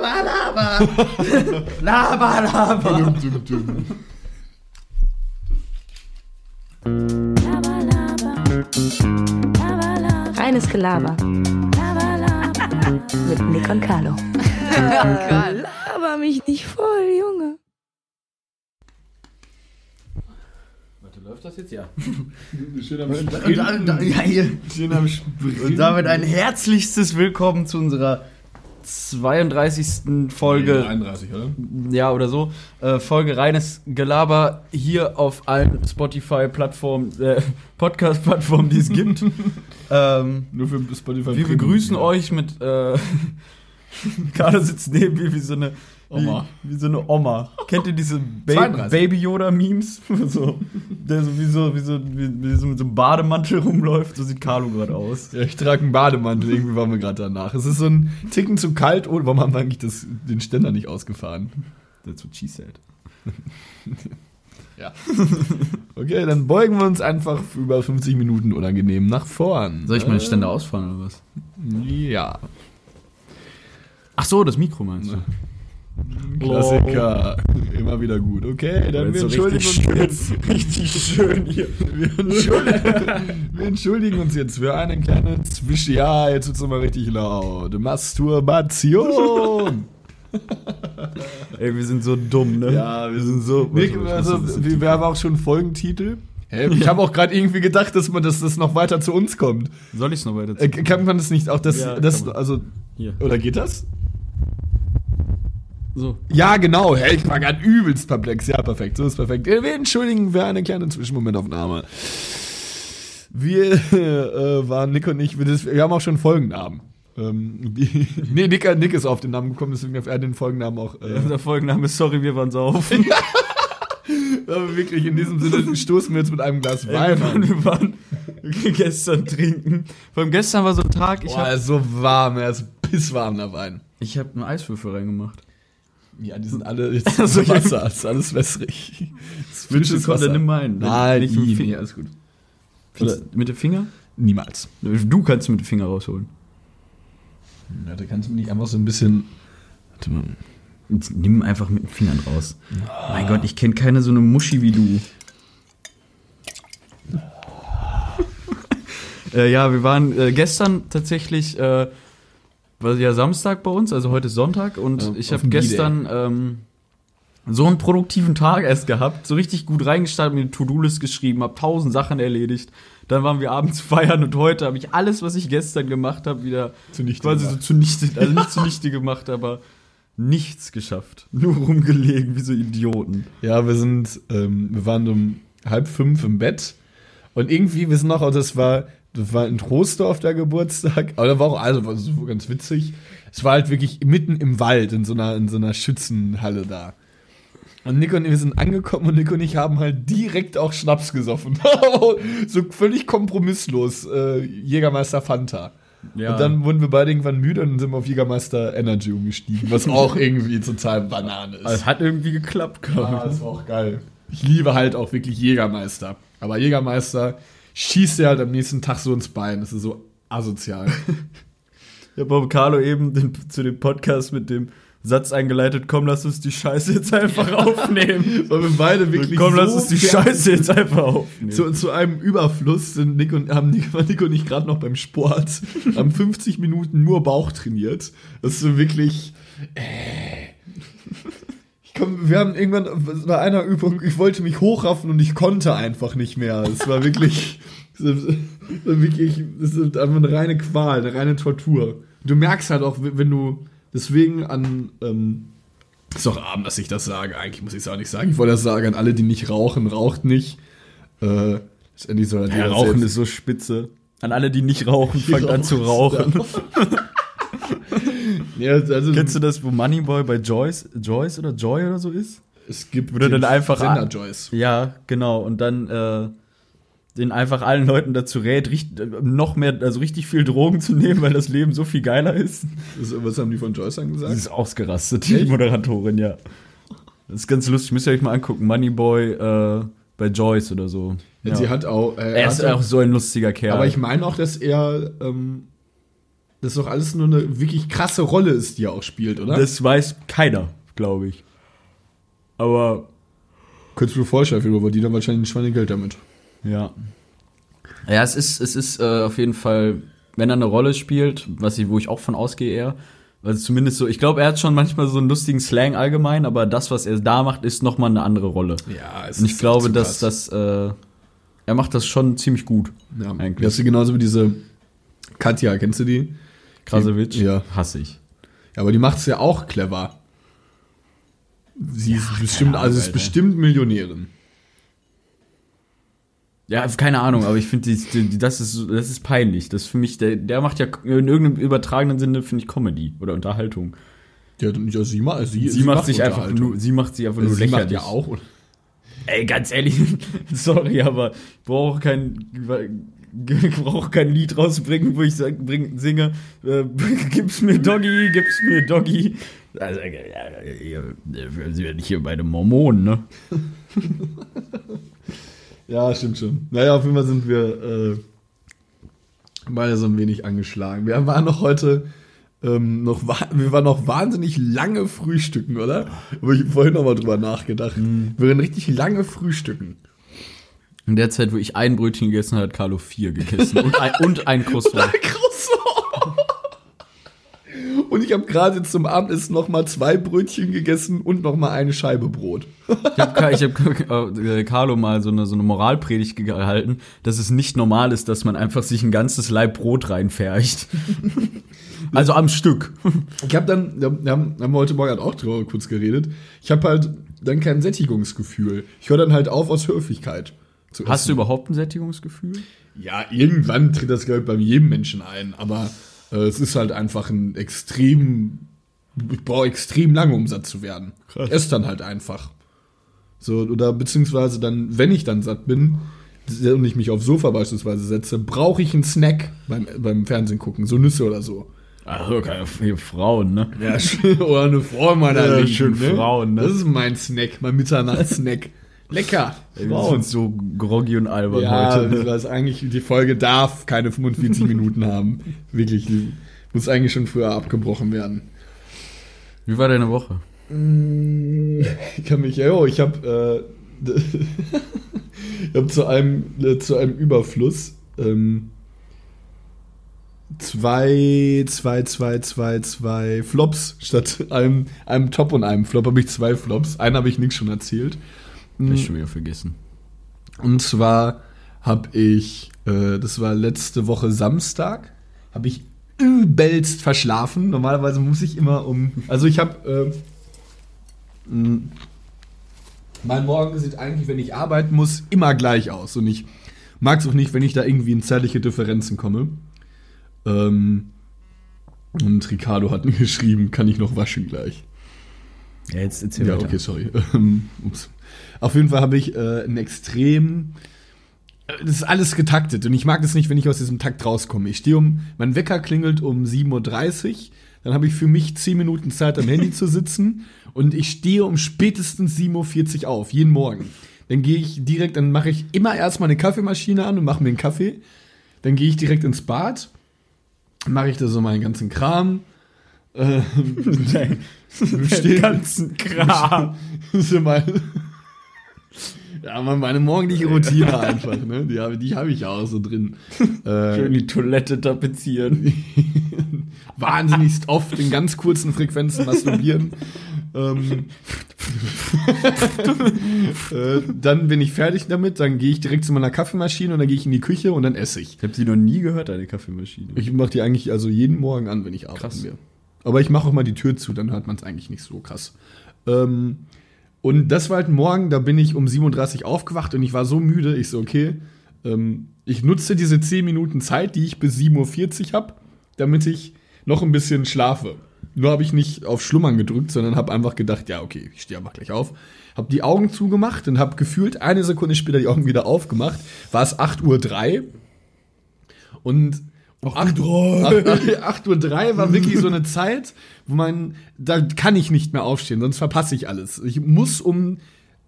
Laber, Laber. Laber, Laber. Laber, Laber. Laber, Laber. Reines Gelaber Laber, Laber. mit Nick und Carlo. Laber mich nicht voll, Junge. Warte, läuft das jetzt? Ja. Schön am Und, da, da, ja, hier. Schön am Springen. Und damit ein herzlichstes Willkommen zu unserer 32. Folge. 31, oder? Ja, oder so. Äh, Folge reines Gelaber hier auf allen Spotify-Plattformen, äh, Podcast-Plattformen, die es gibt. ähm, Nur für Spotify. wir begrüßen euch mit. Äh, Carlo sitzt neben mir wie so eine. Oma. Wie, wie so eine Oma. Kennt ihr diese ba 32. Baby Yoda-Memes? so, der so wie so, wie, so, wie, wie so mit so einem Bademantel rumläuft. So sieht Carlo gerade aus. Ja, ich trage einen Bademantel, irgendwie waren wir gerade danach. Es ist so ein Ticken zu kalt. Oh, warum haben wir eigentlich das, den Ständer nicht ausgefahren? That's what she said. Ja. Okay, dann beugen wir uns einfach über 50 Minuten unangenehm nach vorn. Soll ich meine Ständer ausfahren oder was? Ja. Ach so, das Mikro meinst du? Klassiker. Immer wieder gut. Okay, dann wir So entschuldigen richtig uns jetzt. richtig schön hier. Wir entschuldigen, wir entschuldigen uns jetzt für eine kleine Zwischen. Ja, jetzt wird's nochmal richtig laut. Masturbation. Ey, wir sind so dumm, ne? Ja, wir sind so. Muss also, das- wir, wir haben auch schon Folgentitel. Hä? Ich habe auch gerade irgendwie gedacht, dass man dass das noch weiter zu uns kommt. Soll ich es noch weiter Äh, kann man das nicht auch das, Ja, das also Hier. oder geht das? So. Ja, genau. Ich war gerade übelst perplex. Ja, perfekt. So ist perfekt. Äh, Wir entschuldigen für eine kleine Zwischenmomentaufnahme. Wir äh, waren Nick und ich, wir, haben auch schon Folgennamen. Ähm, die, nee, Nick, Nick ist auf den Namen gekommen, deswegen hat er den Folgennamen auch. Äh, Unser Folgenname ist Sorry, wir waren saufen. aber wirklich, in diesem Sinne stoßen wir jetzt mit einem Glas Wein wir, waren, an. wir waren gestern trinken. Vor allem gestern war so ein Tag, ich Boah, er habe ist so warm, er ist pisswarm, der Wein. ich hab einen Eiswürfel reingemacht. Ja, die sind alle jetzt Also, also, Wasser, ist alles wässrig. Komm, dann nimm meinen. Nein, Nicht mit dem nie, Finger. nee, alles gut. Oder mit dem Finger? Niemals. Du kannst mit dem Finger rausholen. Ja, da kannst du nicht einfach so ein bisschen. Warte mal. Jetzt nimm einfach mit den Fingern raus. Mein Gott, ich kenne keine so eine Muschi wie du. äh, ja, wir waren äh, gestern tatsächlich, äh, war ja Samstag bei uns, also heute ist Sonntag und Ja, ich habe gestern ähm, so einen produktiven Tag erst gehabt, so richtig gut reingestartet, mir eine To-Do-List geschrieben, habe tausend Sachen erledigt. Dann waren wir abends feiern und heute habe ich alles, was ich gestern gemacht habe, wieder Zunichte quasi so gemacht. zunichte, also nicht zunichte gemacht, aber nichts geschafft. Nur rumgelegen wie so Idioten. Ja, wir sind, ähm, wir waren um halb fünf im Bett und irgendwie, wir sind noch, also das war, das war in Troisdorf der Geburtstag, aber da war auch, also war so ganz witzig. Es war halt wirklich mitten im Wald in so einer, in so einer Schützenhalle da. Und Nico und wir sind angekommen und Nico und ich haben halt direkt auch Schnaps gesoffen. so völlig kompromisslos. Äh, Jägermeister Fanta. Ja. Und dann wurden wir beide irgendwann müde und sind auf Jägermeister Energy umgestiegen, was auch irgendwie total Banane ist. Es hat irgendwie geklappt, Ah, glaube das war auch geil. Ich liebe halt auch wirklich Jägermeister. Aber Jägermeister schießt dir halt am nächsten Tag so ins Bein. Das ist so asozial. ich. Ich habe Carlo eben den, zu dem Podcast mit dem Satz eingeleitet, komm, lass uns die Scheiße jetzt einfach aufnehmen. Weil wir beide wirklich komm, lass so uns die Scheiße jetzt einfach aufnehmen. Zu, zu einem Überfluss sind Nick und, haben Nick, war Nick und ich gerade noch beim Sport, haben 50 Minuten nur Bauch trainiert. Das ist so wirklich. Äh. Komm, wir haben irgendwann bei einer Übung, ich wollte mich hochraffen und ich konnte einfach nicht mehr. Es war wirklich. Es war wirklich, es ist einfach eine reine Qual, eine reine Tortur. Du merkst halt auch, wenn du deswegen an. Ähm, ist doch arm, dass ich das sage. Eigentlich muss ich es auch nicht sagen. Ich wollte das sagen an alle, die nicht rauchen. Raucht nicht. Äh, letztendlich soll ja, Rauchen selbst- ist so spitze. An alle, die nicht rauchen, fangt an zu rauchen. Ja, also Kennst du das, wo Moneyboy bei Joyce, Joyce oder Joy oder so ist? es gibt den dann einfach Sender Joyce. Ja, genau. Und dann äh, den einfach allen Leuten dazu rät, richt, noch mehr, also richtig viel Drogen zu nehmen, weil das Leben so viel geiler ist. Das, was haben die von Joyce dann Sie gesagt? ist ausgerastet, die Echt? Moderatorin, ja. Das ist ganz lustig, müsst ihr euch mal angucken. Moneyboy äh, bei Joyce oder so. Ja. Sie hat auch. Äh, er ist auch so ein lustiger Kerl. aber ich meine auch, dass er ähm, das doch alles nur eine wirklich krasse Rolle ist, die er auch spielt, oder? Das weiß keiner, glaube ich. Aber könntest du dir vorstellen, weil die dann wahrscheinlich ein Schweinegeld damit. Ja. Ja, es ist, es ist äh, auf jeden Fall, wenn er eine Rolle spielt, was ich, wo ich auch von ausgehe eher. Also zumindest so, ich glaube, er hat schon manchmal so einen lustigen Slang allgemein, aber das, was er da macht, ist noch mal eine andere Rolle. Ja, es Und ich glaube, dass das, äh, er macht das schon ziemlich gut. ja, eigentlich. Das ist genauso wie diese Katja, kennst du die? Krasowitsch, Ja. hasse ich. Ja, aber die macht es ja auch clever. Sie ist bestimmt, Ahnung, also ist Alter. bestimmt Millionärin. Ja, keine Ahnung, aber ich finde, das, ist, das ist peinlich. Das ist für mich, der, der macht ja in irgendeinem übertragenen Sinne, finde ich, Comedy oder Unterhaltung. Ja, ja sie, ma- sie, Sie, macht sich einfach nur, sie macht sich einfach nur sie lächerlich. macht ja auch. Ey, ganz ehrlich, sorry, aber ich brauche kein, ich brauche kein Lied rausbringen, wo ich sag, bring, singe, äh, gib's mir Doggy, gib's mir Doggy. Also, äh, sind ja nicht hier bei den Mormonen, ne? Ja, stimmt schon. Naja, auf jeden Fall sind wir äh, beide so ein wenig angeschlagen. Wir waren noch heute ähm, noch, wir waren noch wahnsinnig lange frühstücken, oder? Aber ich vorhin noch mal drüber nachgedacht. Wir waren richtig lange frühstücken. In der Zeit, wo ich ein Brötchen gegessen habe, hat Carlo vier gegessen. Und ein, und ein Croissant. Und ich habe gerade zum Abendessen noch mal zwei Brötchen gegessen und noch mal eine Scheibe Brot. Ich habe hab, äh, Carlo mal so eine, so eine Moralpredigt gehalten, dass es nicht normal ist, dass man einfach sich ein ganzes Laib Brot reinfärcht. also am Stück. Ich habe dann, wir haben, haben wir heute Morgen halt auch drüber kurz geredet. Ich habe halt dann kein Sättigungsgefühl. Ich höre dann halt auf aus Höflichkeit. Zu Hast du essen. überhaupt ein Sättigungsgefühl? Ja, irgendwann tritt das, glaube ich, bei jedem Menschen ein. Aber äh, es ist halt einfach ein extrem, ich brauche extrem lange, um satt zu werden. Krass. Ess dann halt einfach. So, oder beziehungsweise dann, wenn ich dann satt bin und ich mich aufs Sofa beispielsweise setze, brauche ich einen Snack beim, beim Fernsehen gucken, so Nüsse oder so. Also keine hier Frauen, ne? Ja, schön. Oder eine Frau meiner Ja, Linken, schön Frauen, ne? Das ist mein Snack, mein Mitternachtssnack. Lecker. Wir sind so groggy und albern Ja, heute. das ist eigentlich, die Folge darf keine 45 Minuten haben. Wirklich, die muss eigentlich schon früher abgebrochen werden. Wie war deine Woche? Ich kann mich, ja, oh, ich habe äh, ich hab zu einem, äh, zu einem Überfluss ähm, zwei, zwei, zwei, zwei, zwei Flops statt einem, einem Top und einem Flop habe ich zwei Flops. Einen habe ich nichts schon erzählt. Hab ich schon wieder vergessen. Und zwar habe ich, äh, das war letzte Woche Samstag, habe ich übelst verschlafen. Normalerweise muss ich immer um, also ich habe, äh, mein Morgen sieht eigentlich, wenn ich arbeiten muss, immer gleich aus. Und ich mag es auch nicht, wenn ich da irgendwie in zeitliche Differenzen komme. Ähm, und Ricardo hat mir geschrieben, kann ich noch waschen gleich. Ja, jetzt erzähl Ja, weiter. okay, sorry. Ähm, ups. Auf jeden Fall habe ich äh, ein extrem. äh, Das ist alles getaktet und ich mag es nicht, wenn ich aus diesem Takt rauskomme. Ich stehe um, mein Wecker klingelt um 7.30 Uhr, dann habe ich für mich 10 Minuten Zeit am Handy zu sitzen und ich stehe um spätestens 7.40 Uhr auf, jeden Morgen. Dann gehe ich direkt, dann mache ich immer erstmal eine Kaffeemaschine an und mache mir einen Kaffee. Dann gehe ich direkt ins Bad, mache ich da so meinen ganzen Kram. Ähm, Den ganzen Kram. so mein, ja, man, meine morgendliche Routine einfach, ne? Die habe die hab ich auch so drin. Schön Äh, die Toilette tapezieren. wahnsinnigst oft in ganz kurzen Frequenzen masturbieren. ähm, äh, dann bin ich fertig damit, dann gehe ich direkt zu meiner Kaffeemaschine und dann gehe ich in die Küche und dann esse ich. Ich habe sie noch nie gehört, eine Kaffeemaschine. Ich mache die eigentlich also jeden Morgen an, wenn ich arbeiten Krass. Aber ich mache auch mal die Tür zu, dann hört man es eigentlich nicht so krass. Ähm, und das war halt ein Morgen, da bin ich um 37 aufgewacht und ich war so müde, ich so, okay, ähm, ich nutze diese 10 Minuten Zeit, die ich bis 7.40 Uhr habe, damit ich noch ein bisschen schlafe. Nur habe ich nicht auf Schlummern gedrückt, sondern habe einfach gedacht, ja, okay, ich stehe einfach gleich auf. Habe die Augen zugemacht und habe gefühlt eine Sekunde später die Augen wieder aufgemacht. War es 8.03 Uhr. Und 8 Uhr 8 Uhr 3 war wirklich so eine Zeit, wo man, da kann ich nicht mehr aufstehen, sonst verpasse ich alles. Ich muss um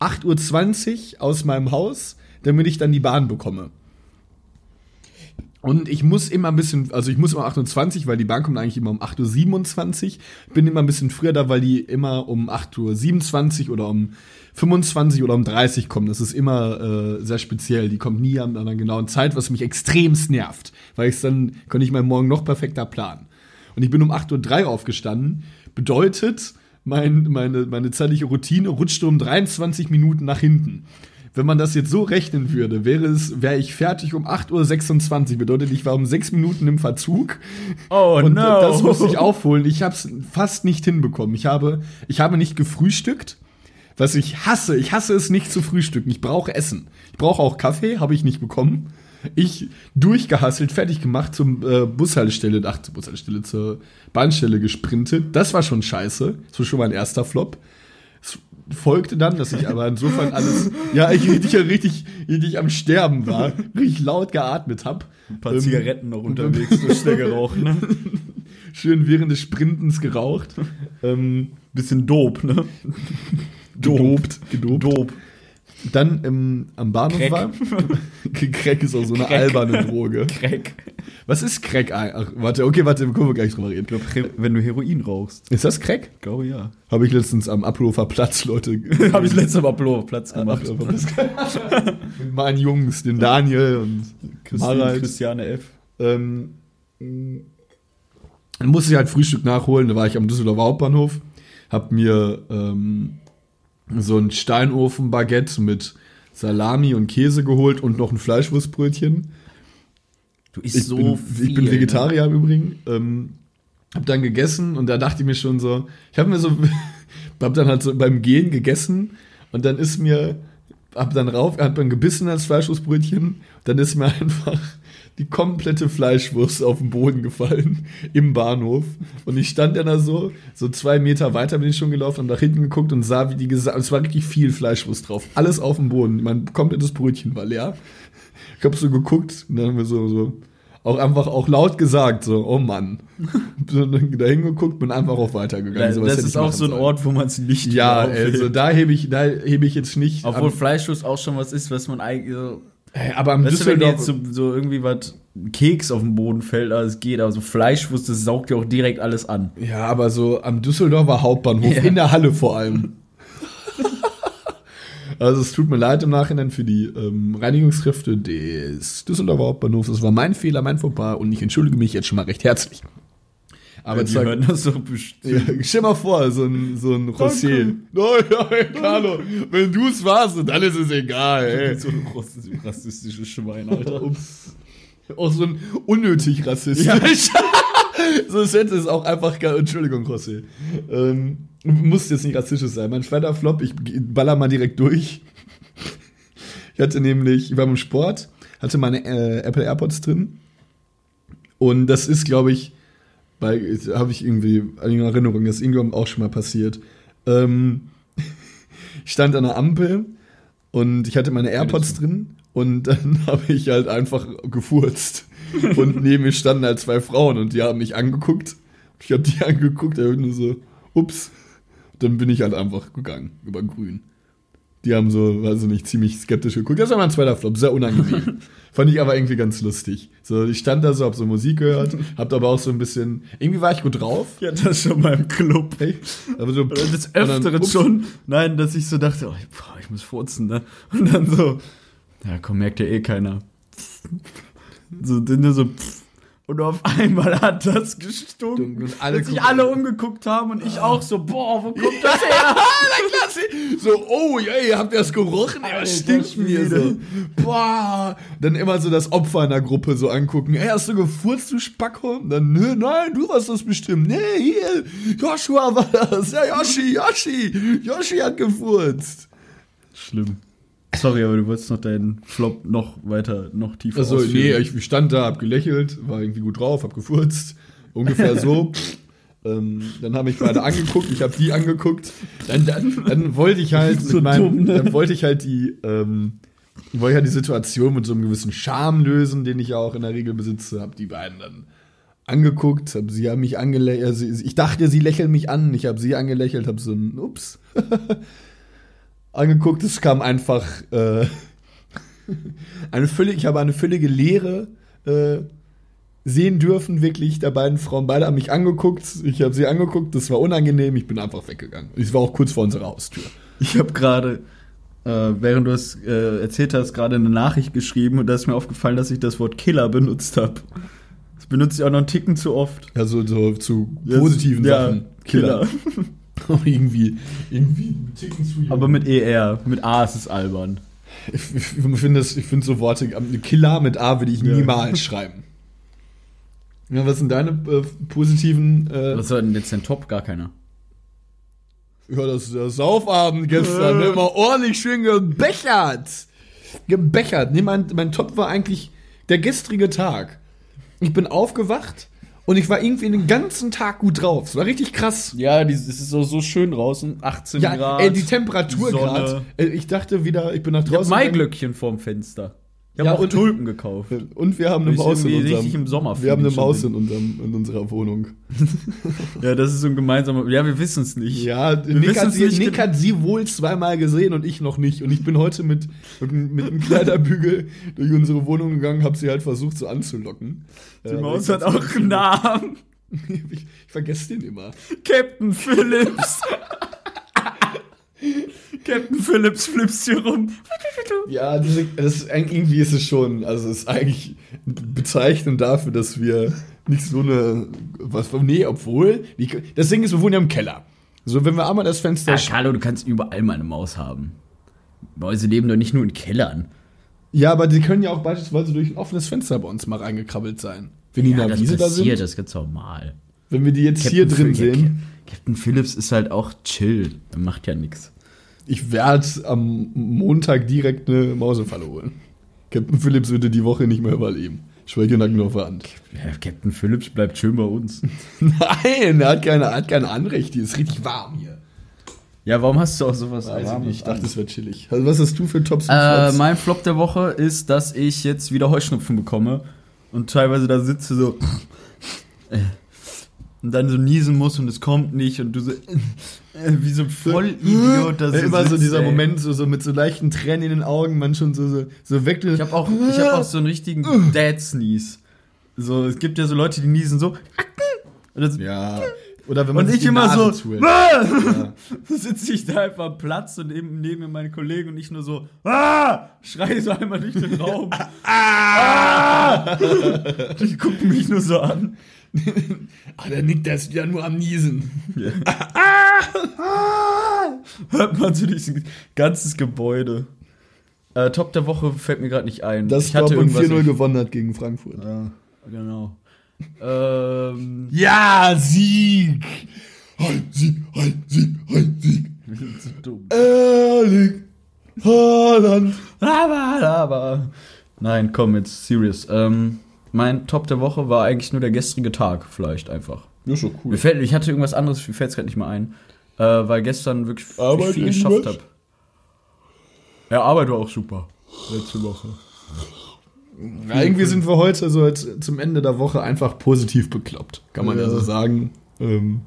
8.20 Uhr aus meinem Haus, damit ich dann die Bahn bekomme. Und ich muss immer ein bisschen, also ich muss immer 28, weil die Bahn kommt eigentlich immer um 8.27 Uhr. Bin immer ein bisschen früher da, weil die immer um 8.27 Uhr oder um 25 oder um 30 kommen. Das ist immer äh, sehr speziell. Die kommt nie an einer genauen Zeit, was mich extremst nervt. Weil ich dann, könnte ich meinen Morgen noch perfekter planen. Und ich bin um 8.03 Uhr aufgestanden. Bedeutet, mein, meine, meine zeitliche Routine rutschte um 23 Minuten nach hinten. Wenn man das jetzt so rechnen würde, wäre es, wäre ich fertig um 8.26 Uhr. Bedeutet, ich war um sechs Minuten im Verzug. Oh Und no. das musste ich aufholen. Ich habe es fast nicht hinbekommen. Ich habe, ich habe nicht gefrühstückt, was ich hasse. Ich hasse es nicht zu frühstücken. Ich brauche Essen. Ich brauche auch Kaffee, habe ich nicht bekommen. Ich durchgehasselt, fertig gemacht zum äh, Bushaltestelle, ach, zur Bushaltestelle, zur Bahnstelle gesprintet. Das war schon scheiße. Das war schon mein erster Flop. Es folgte dann, dass ich aber insofern alles, ja, ich richtig, richtig, richtig am Sterben war, richtig laut geatmet hab. Ein paar Ähm, Zigaretten noch unterwegs, so schnell geraucht, ne? schön während des Sprintens geraucht. ähm, Bisschen dope, ne? Gedopt, gedopt. Dope. Dann ähm, am Bahnhof Crack. war. Crack ist auch so eine Crack. alberne Droge. Crack. Was ist Crack? Ach, warte, okay, warte, können wir gleich drüber reden. Wenn du Heroin rauchst. Ist das Crack? Glaube ja. Habe ich letztens am Ablofer Platz, Leute. Habe ich letztes Mal Plo Platz gemacht. Ablofer. Mit meinen Jungs, den Daniel und Christine. Christiane F. Ähm, dann musste ich halt Frühstück nachholen. Da war ich am Düsseldorfer Hauptbahnhof, hab mir ähm, so ein Steinofen-Baguette mit Salami und Käse geholt und noch ein Fleischwurstbrötchen. Du isst Ich, so bin, viel. ich bin ne? Vegetarier im Übrigen. Ähm, hab dann gegessen und da dachte ich mir schon so, ich habe mir so, hab dann halt so beim Gehen gegessen und dann ist mir, hab dann rauf, hab dann gebissen als Fleischwurstbrötchen, dann ist mir einfach die komplette Fleischwurst auf den Boden gefallen im Bahnhof und ich stand dann da so, so zwei Meter weiter bin ich schon gelaufen und nach hinten geguckt und sah, wie die gesagt, es war richtig viel Fleischwurst drauf, alles auf dem Boden, mein komplettes Brötchen war leer. Ich hab so geguckt und dann haben wir so, so auch einfach auch laut gesagt, so, oh Mann. so, da hingeguckt, bin einfach auch weitergegangen. Das, Sowas das ist auch so ein sollen. Ort, wo man es nicht Ja, also da hebe ich, da hebe ich jetzt nicht. Obwohl Fleischwurst auch schon was ist, was man eigentlich so. Äh, aber am Weißt du, wenn dir Düsseldorf. jetzt so, so irgendwie was Keks auf den Boden fällt, alles geht, aber so Fleischwurst, das saugt ja auch direkt alles an. ja, aber so am Düsseldorfer Hauptbahnhof, Ja. in der Halle vor allem. also es tut mir leid im Nachhinein für die ähm, Reinigungskräfte des Düsseldorfer Hauptbahnhofs. Das war mein Fehler, mein Fauxpas und ich entschuldige mich jetzt schon mal recht herzlich. Aber die sag- hören das doch bestimmt. Ja, stell mal vor, so ein, so ein. Oh, ja, ey, Carlo, wenn du es warst, dann ist es egal, ey. So ein rassistisches Schwein, Alter. Ups. Auch so ein unnötig rassistisch. so es hätte es auch einfach gar, Entschuldigung, José. Ähm, muss jetzt nicht rassistisch sein. Mein zweiter Flop, ich baller mal direkt durch. Ich hatte nämlich, ich war beim Sport, hatte meine äh, Apple AirPods drin. Und das ist, glaube ich, bei, habe ich irgendwie eine Erinnerung, das ist irgendwann auch schon mal passiert. Ähm, ich stand an der Ampel und ich hatte meine AirPods drin und dann habe ich halt einfach gefurzt. Und neben mir standen halt zwei Frauen und die haben mich angeguckt. Ich habe die angeguckt, da nur so, ups. Dann bin ich halt einfach gegangen, über grün. Die haben so, weiß ich nicht, ziemlich skeptisch geguckt. Das war mein zweiter Flop, sehr unangenehm. Fand ich aber irgendwie ganz lustig. So, ich stand da so, hab so Musik gehört, hab aber auch so ein bisschen, irgendwie war ich gut drauf. Hatte das schon mal im Club. Hey, aber so, Oder des dann, Öfteren ups. schon. Nein, dass ich so dachte, oh, boah, ich muss furzen, ne? Und dann so, ja komm, merkt ja eh keiner. So, dann so, und auf einmal hat das gestunken. Und alle dass sich gucken- alle umgeguckt haben und ich auch so, boah, wo kommt das her? So, oh, ey, habt ihr das gerochen? Alter stinkt mir so. Boah. Dann immer so das Opfer in der Gruppe so angucken. Ey, hast du gefurzt, du Spacko? Und dann, nö, nein, du warst das bestimmt. Nee, hier, Joshua war das. Ja, Yoshi, Yoshi. Yoshi hat gefurzt. Schlimm. Sorry, aber du wolltest noch deinen Flop noch weiter, noch tiefer Also, nee, ich stand da, hab gelächelt, war irgendwie gut drauf, hab gefurzt. Ungefähr so. ähm, dann habe ich beide angeguckt, ich habe die angeguckt. Dann, dann, dann wollte ich halt So meinem, dumm, ne? dann wollte ich halt die, ähm, wollte ich halt die Situation mit so einem gewissen Charme lösen, den ich ja auch in der Regel besitze. Hab die beiden dann angeguckt, hab, sie haben mich angelächelt. Also, ich dachte, sie lächeln mich an. Ich habe sie angelächelt, hab so ein Ups angeguckt. Es kam einfach äh, eine völlig, ich habe eine völlige Leere äh, sehen dürfen, wirklich, der beiden Frauen. Beide haben mich angeguckt, ich habe sie angeguckt, das war unangenehm, ich bin einfach weggegangen. Ich war auch kurz vor unserer Haustür. Ich habe gerade, äh, während du es äh, erzählt hast, gerade eine Nachricht geschrieben und da ist mir aufgefallen, dass ich das Wort Killer benutzt habe. Das benutze ich auch noch einen Ticken zu oft. Also so zu positiven Ja, Sachen. Killer. irgendwie, irgendwie ein Ticken zu jung. Aber mit ER, mit A ist es albern. Ich, finde das- ich finde so Worte, eine Killer mit A würde ich Ja. niemals schreiben. Ja, was sind deine äh, positiven, äh, Was war denn jetzt dein Top? Gar keiner. ja, das, das Saufabend gestern, ne, mal ordentlich schön gebechert. Gebechert. Nee, mein, mein Top war eigentlich der gestrige Tag. Ich bin aufgewacht und ich war irgendwie den ganzen Tag gut drauf. Es war richtig krass. Ja, die, es ist so, so schön draußen, 18 Ja, Grad. ey, die Temperatur gerade. Äh, Ich dachte wieder, ich bin nach Ich hab draußen. Maiglöckchen vorm Fenster. Ich habe Ja, auch Tulpen gekauft. Und wir haben eine Maus in unserem. im Sommer wir haben eine Maus in, unserem, in unserer Wohnung. Ja, das ist so ein gemeinsamer. Ja, wir wissen es nicht. Ja, Wir Nick, hat sie, nicht Nick hat sie wohl zweimal gesehen und ich noch nicht. Und ich bin heute mit, mit, mit einem Kleiderbügel durch unsere Wohnung gegangen, habe sie halt versucht so anzulocken. Die Äh, Maus hat auch einen Namen. Ich, ich vergesse den immer. Captain Phillips. Captain Phillips flippst hier rum. Ja, diese, das ist, eigentlich- irgendwie ist es schon, also es ist eigentlich bezeichnend dafür, dass wir nicht so eine, was, nee, obwohl, die, das Ding ist, wir wohnen ja im Keller. So, wenn wir einmal das Fenster, Ja, Carlo, du kannst überall mal eine Maus haben. Mäuse leben doch nicht nur in Kellern. ja, aber die können ja auch beispielsweise durch ein offenes Fenster bei uns mal reingekrabbelt sein. Wenn die in Ja, der das Wiese da sind, das ist ganz normal. wenn wir die jetzt hier drin Phil- sehen. Captain Phillips ist halt auch chill. Er macht ja nichts. Ich werde am Montag direkt eine Mausefalle holen. Captain Phillips würde die Woche nicht mehr überleben. Schwäche Nacken auf der Hand. Ja, Captain Phillips bleibt schön bei uns. Nein, er hat keine, er hat keine Anrecht. Hier ist richtig warm hier. Ja, warum hast du auch sowas Weiß ich nicht. Ich dachte, an? es wäre chillig. Also, was hast du für Tops und Äh, Flops? mein Flop der Woche ist, dass ich jetzt wieder Heuschnupfen bekomme und teilweise da sitze so äh, und dann so niesen muss und es kommt nicht und du so äh, wie so ein Vollidiot da Ja, immer so dieser ey. Moment, so, so mit so leichten Tränen in den Augen, man schon so, so, so weg. Ich habe auch, ich hab auch so einen richtigen Dad-Sneeze. So, es gibt ja so Leute, die niesen so. Und, das, Ja. Oder wenn man und sich ich immer Nase so. zuhält. Ja. sitze ich da einfach am Platz und neben, neben mir meine Kollegen und ich nur so. Ah! Schreie so einmal durch den Raum. ah! Die gucken mich nur so an. Ah, der Nick, der ist wieder nur am Niesen. Hört man so durch ein ganzes Gebäude. Äh, Top der Woche fällt mir gerade nicht ein. Dass ich hatte irgendwas. 4-0 gewonnen hat gegen Frankfurt. Ja, genau. ähm, Ja, Sieg! Ein Sieg, ein Sieg, ein Sieg. wir sind so dumm. Erling Haaland. Aber, aber. Nein, komm, jetzt serious. Ähm, mein Top der Woche war eigentlich nur der gestrige Tag, vielleicht einfach. Ja, schon Mir fällt, ich hatte irgendwas anderes, mir fällt es gerade nicht mehr ein. Äh, weil gestern wirklich Arbeit viel geschafft habe. Ja, Arbeit war auch super. Letzte Woche. Ja, irgendwie sind wir heute so als, zum Ende der Woche einfach positiv bekloppt, kann man ja, Ja. so sagen. Ähm,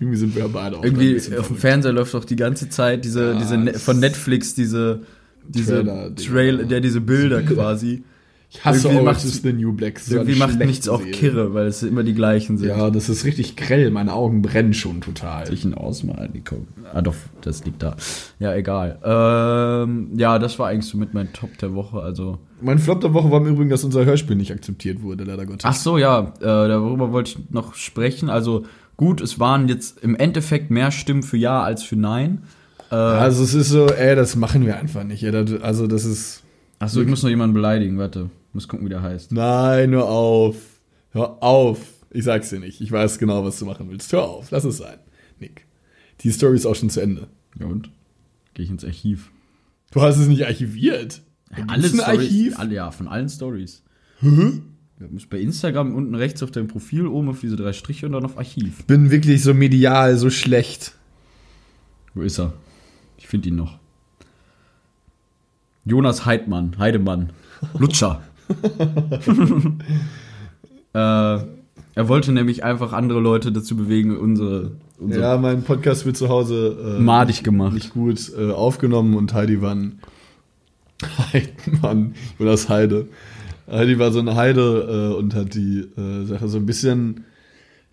irgendwie sind wir ja beide auch Irgendwie auf dem. Fernseher läuft doch die ganze Zeit diese, Ja, diese ne von Netflix, diese, diese Trailer, Digga. der diese Bilder quasi. Ich hasse irgendwie Orange macht- is the New Black. So Irgendwie macht nichts auch kirre, weil es immer die gleichen sind. Ja, das ist richtig grell. Meine Augen brennen schon total. ich ihn ausmalen, die kommen. Ah doch, das liegt da. Ja, egal. Ähm, ja, das war eigentlich so mit meinem Top der Woche. Also. Mein Flop der Woche war im Übrigen, dass unser Hörspiel nicht akzeptiert wurde, leider Gottes. Ach so, ja, äh, darüber wollte ich noch sprechen. Also gut, es waren jetzt im Endeffekt mehr Stimmen für Ja als für Nein. Äh, Also es ist so, ey, das machen wir einfach nicht. Ey, das- Also das ist. Ach so, ich muss noch jemanden beleidigen. Warte, muss gucken, wie der heißt. Nein, hör auf. Hör auf. Ich sag's dir nicht. Ich weiß genau, was du machen willst. Hör auf. Lass es sein. Nick. Die Story ist auch schon zu Ende. Ja und? Gehe ich ins Archiv. Du hast es nicht archiviert. Ja, Gibt's ein Archiv? Alle, ja, von allen Stories. Du musst bei Instagram unten rechts auf deinem Profil oben auf diese drei Striche und dann auf Archiv. bin wirklich so medial, so schlecht. Wo ist er? Ich finde ihn noch. Jonas Heidmann, Heidemann, Lutscher. äh, er wollte nämlich einfach andere Leute dazu bewegen, unsere, unsere Ja, mein Podcast wird zu Hause äh, madig gemacht. nicht gut äh, aufgenommen und Heidi Wann, Heidmann, Jonas Heide, Heidi war so eine Heide äh, und hat die äh, Sache so ein bisschen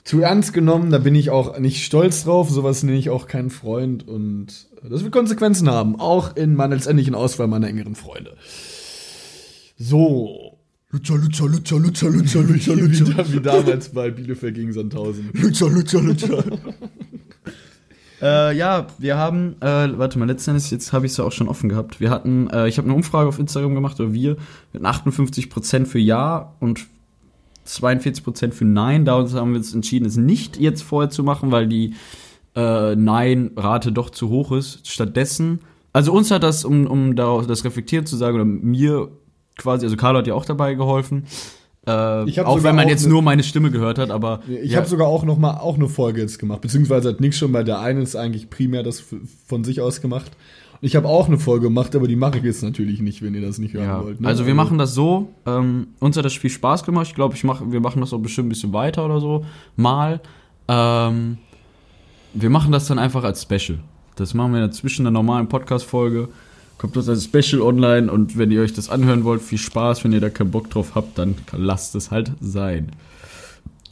zu ernst genommen. Da bin ich auch nicht stolz drauf. Sowas nenne ich auch keinen Freund und äh, das wird Konsequenzen haben. Auch in meiner letztendlichen Auswahl meiner engeren Freunde. So. Lutscher, Lutscher, Lutscher, Lutscher, Lutscher, Lutscher, Wie, Lutscher. da- wie damals bei Bielefeld gegen Sandhausen. Lutscher, Lutscher, Lutscher. Äh, ja, wir haben, äh, warte mal, letztendlich, jetzt habe ich es ja auch schon offen gehabt. Wir hatten, äh, ich habe eine Umfrage auf Instagram gemacht, oder wir, mit 58% für Ja und 42% für Nein. Da haben wir uns entschieden, es nicht jetzt vorher zu machen, weil die äh, Nein-Rate doch zu hoch ist. Stattdessen, also uns hat das, um, um daraus das reflektiert zu sagen, oder mir quasi, also Carlo hat ja auch dabei geholfen. Äh, auch wenn man auch jetzt ne- nur meine Stimme gehört hat, aber Ich ja, habe sogar auch noch mal auch eine Folge jetzt gemacht, beziehungsweise hat Nick schon bei der einen ist eigentlich primär das von sich aus gemacht. Und ich habe auch eine Folge gemacht, aber die mache ich jetzt natürlich nicht, wenn ihr das nicht hören Ja, wollt. ne? also wir machen das so. Ähm, uns hat das Spiel Spaß gemacht. Ich glaube, ich mach, wir machen das auch bestimmt ein bisschen weiter oder so. Mal. Ähm, wir machen das dann einfach als Special. Das machen wir zwischen der normalen Podcast-Folge. Kommt das als Special online und wenn ihr euch das anhören wollt, viel Spaß. Wenn ihr da keinen Bock drauf habt, dann lasst es halt sein.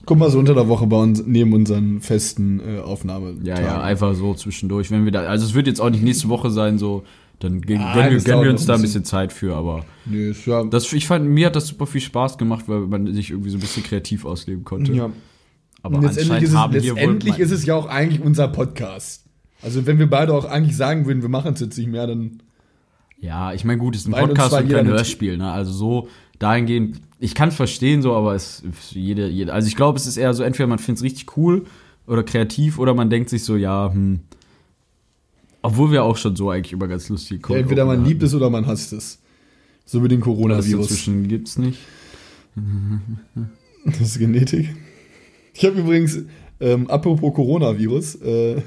Guck mal so unter der Woche bei uns neben unseren festen äh, Aufnahmen. Ja, ja, einfach so zwischendurch. Wenn wir da, also es wird jetzt auch nicht nächste Woche sein, so, dann gehen, Nein, gönnen, wir- wir uns ein da ein bisschen. Zeit für, aber. Nee, ist ja, Das, ich fand, mir hat das super viel Spaß gemacht, weil man sich irgendwie so ein bisschen kreativ ausleben konnte. ja. Aber letztendlich, ist es, haben wir wohl letztendlich ist es ja auch eigentlich unser Podcast. Also wenn wir beide auch eigentlich sagen würden, wir machen es jetzt nicht mehr, dann Ja, ich meine, gut, es ist ein Weil Podcast und kein Hörspiel, ne? Also so dahingehend, ich kann es verstehen, so, aber es ist jede, jede, also ich glaube, es ist eher so, entweder man findet es richtig cool oder kreativ oder man denkt sich so, ja, hm. Obwohl wir auch schon so eigentlich über ganz lustige ja, Cold entweder man Opener liebt es oder man hasst es. So hatten. Das Coronavirus. dazwischen gibt's nicht. Das ist Genetik. Ich habe übrigens, ähm, apropos Coronavirus, äh,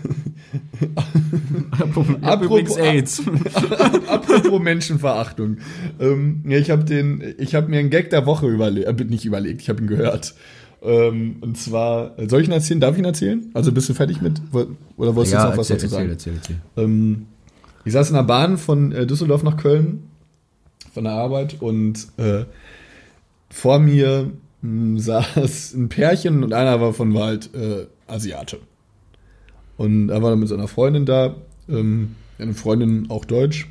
Apropos Apropos- AIDS. apropos Menschenverachtung. Ähm, ja, ich habe den, ich habe mir einen Gag der Woche überlegt, äh, nicht überlegt, ich habe ihn gehört. Ähm, und zwar, soll ich ihn erzählen? Darf ich ihn erzählen? Also bist du fertig mit? Oder wolltest du jetzt noch was dazu sagen? erzähl, erzähl. Ähm, ich saß in der Bahn von äh, Düsseldorf nach Köln, von der Arbeit, und äh, vor mir saß ein Pärchen und einer war von war halt äh, Asiate. Und er war dann mit seiner Freundin da, ähm, eine Freundin auch Deutsch.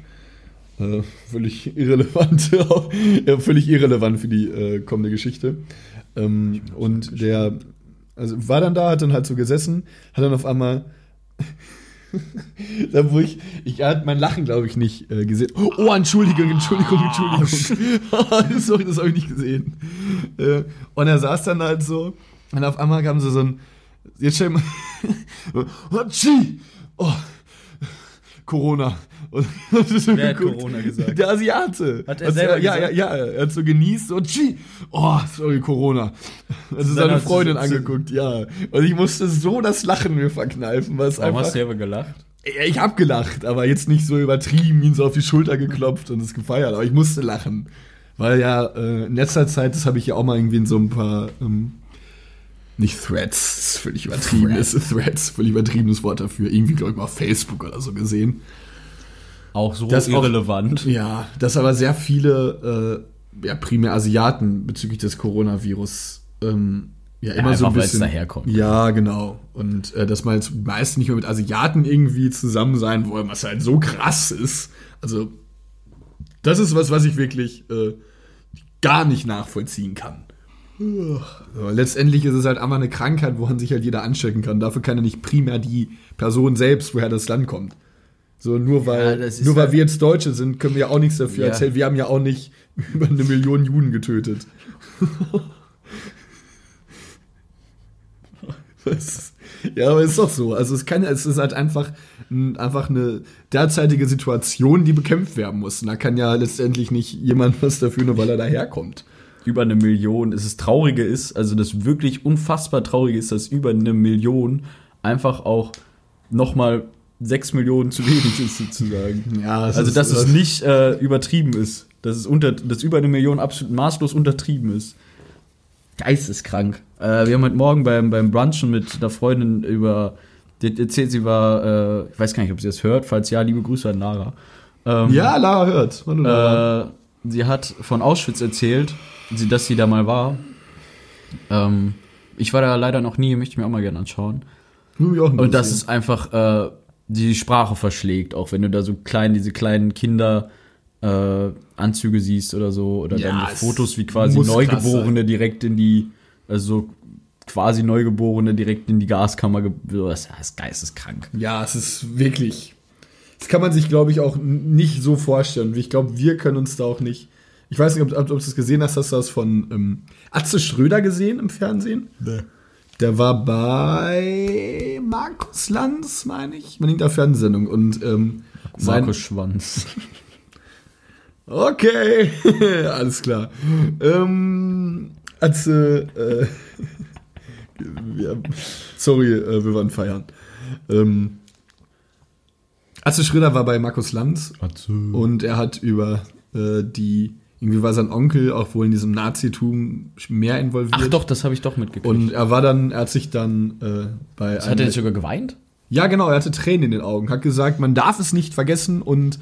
Äh, völlig irrelevant, ja, völlig irrelevant für die äh, kommende Geschichte. Ähm, und der, also war dann da, hat dann halt so gesessen, hat dann auf einmal da wo ich, ich hat mein Lachen, glaube ich, nicht äh, gesehen. Oh, oh, Entschuldigung, Entschuldigung, Entschuldigung. Sorry, das habe ich nicht gesehen. Äh, und er saß dann halt so, und auf einmal kam so so ein, jetzt stell mal, oh, Corona. Und hat so Wer hat geguckt. Corona gesagt? Der Asiate. Hat er Also, selber ja, gesagt? ja, ja, er hat so genießt, so, Tschi! oh, sorry, Corona. Also seine Freundin sie- angeguckt, ja. Und ich musste so das Lachen mir verkneifen, was Warum einfach. hast du aber gelacht? Ja, ich hab gelacht, aber jetzt nicht so übertrieben, ihn so auf die Schulter geklopft und es gefeiert, aber ich musste lachen. Weil ja, äh, in letzter Zeit, das habe ich ja auch mal irgendwie in so ein paar, ähm, nicht Threads, das ist völlig übertrieben, Threads. ist Threads, völlig übertriebenes Wort dafür, irgendwie, glaube ich, mal Facebook oder so gesehen. Auch so Das auch- irrelevant. Ja, dass aber sehr viele, äh, ja, primär Asiaten bezüglich des Coronavirus, ähm, ja, immer so ein bisschen. daherkommt. Ja, genau. Und äh, dass man jetzt meist nicht mehr mit Asiaten irgendwie zusammen sein wollen, was halt so krass ist. Also, das ist was, was ich wirklich äh, gar nicht nachvollziehen kann. So, letztendlich ist es halt einfach eine Krankheit, woran sich halt jeder anstecken kann. Dafür kann ja nicht primär die Person selbst, woher das Land kommt. So, nur weil, Ja, nur weil halt- wir jetzt Deutsche sind, können wir ja auch nichts dafür Ja. erzählen. Wir haben ja auch nicht über eine Million Juden getötet. Was? Ja, aber ist doch so. Also es kann, es ist halt einfach, einfach eine derzeitige Situation, die bekämpft werden muss. Und da kann ja letztendlich nicht jemand was dafür, nur weil er daherkommt. über eine Million. Es ist Traurige ist, also das wirklich unfassbar Traurige ist, dass über eine Million einfach auch nochmal sechs Millionen zu wenig ist, sozusagen. Ja, es also ist- dass es nicht äh, übertrieben ist. Dass es unter, dass über eine Million absolut maßlos untertrieben ist. Geisteskrank. Äh, wir haben heute Morgen beim, beim Brunchen mit einer Freundin über, die erzählt, sie war, äh, ich weiß gar nicht, ob sie das hört, falls ja, liebe Grüße an Lara. Ähm, Ja, Lara hört. Hallo, Lara. äh, sie hat von Auschwitz erzählt sie, dass sie da mal war. Ähm, ich war da leider noch nie, möchte ich mir auch mal gerne anschauen. Und das ist einfach äh, die Sprache verschlägt, auch wenn du da so klein, diese kleinen Kinder äh, Anzüge siehst oder so, oder Ja, dann die es Fotos, wie quasi Neugeborene direkt in die, also so quasi Neugeborene direkt in die Gaskammer, das ist geisteskrank. Ja, es ist wirklich. Das kann man sich, glaube ich, auch nicht so vorstellen. Ich glaube, wir können uns da auch nicht. Ich weiß nicht, ob, ob du das gesehen hast. Hast du das von ähm, Atze Schröder gesehen im Fernsehen? Der war bei Markus Lanz, meine ich. Man nimmt da Fernsehsendung. Und ähm, Markus Schwanz. Okay, alles klar. Ähm, Atze, äh, wir, sorry, äh, wir waren feiern. Ähm, Atze Schröder war bei Markus Lanz und er hat über äh, die, irgendwie war sein Onkel auch wohl in diesem Nazitum mehr involviert. Ach doch, das habe ich doch mitgekriegt. Und er war dann, er hat sich dann äh, bei hat er nicht sogar geweint? ja, genau, er hatte Tränen in den Augen, hat gesagt, man darf es nicht vergessen und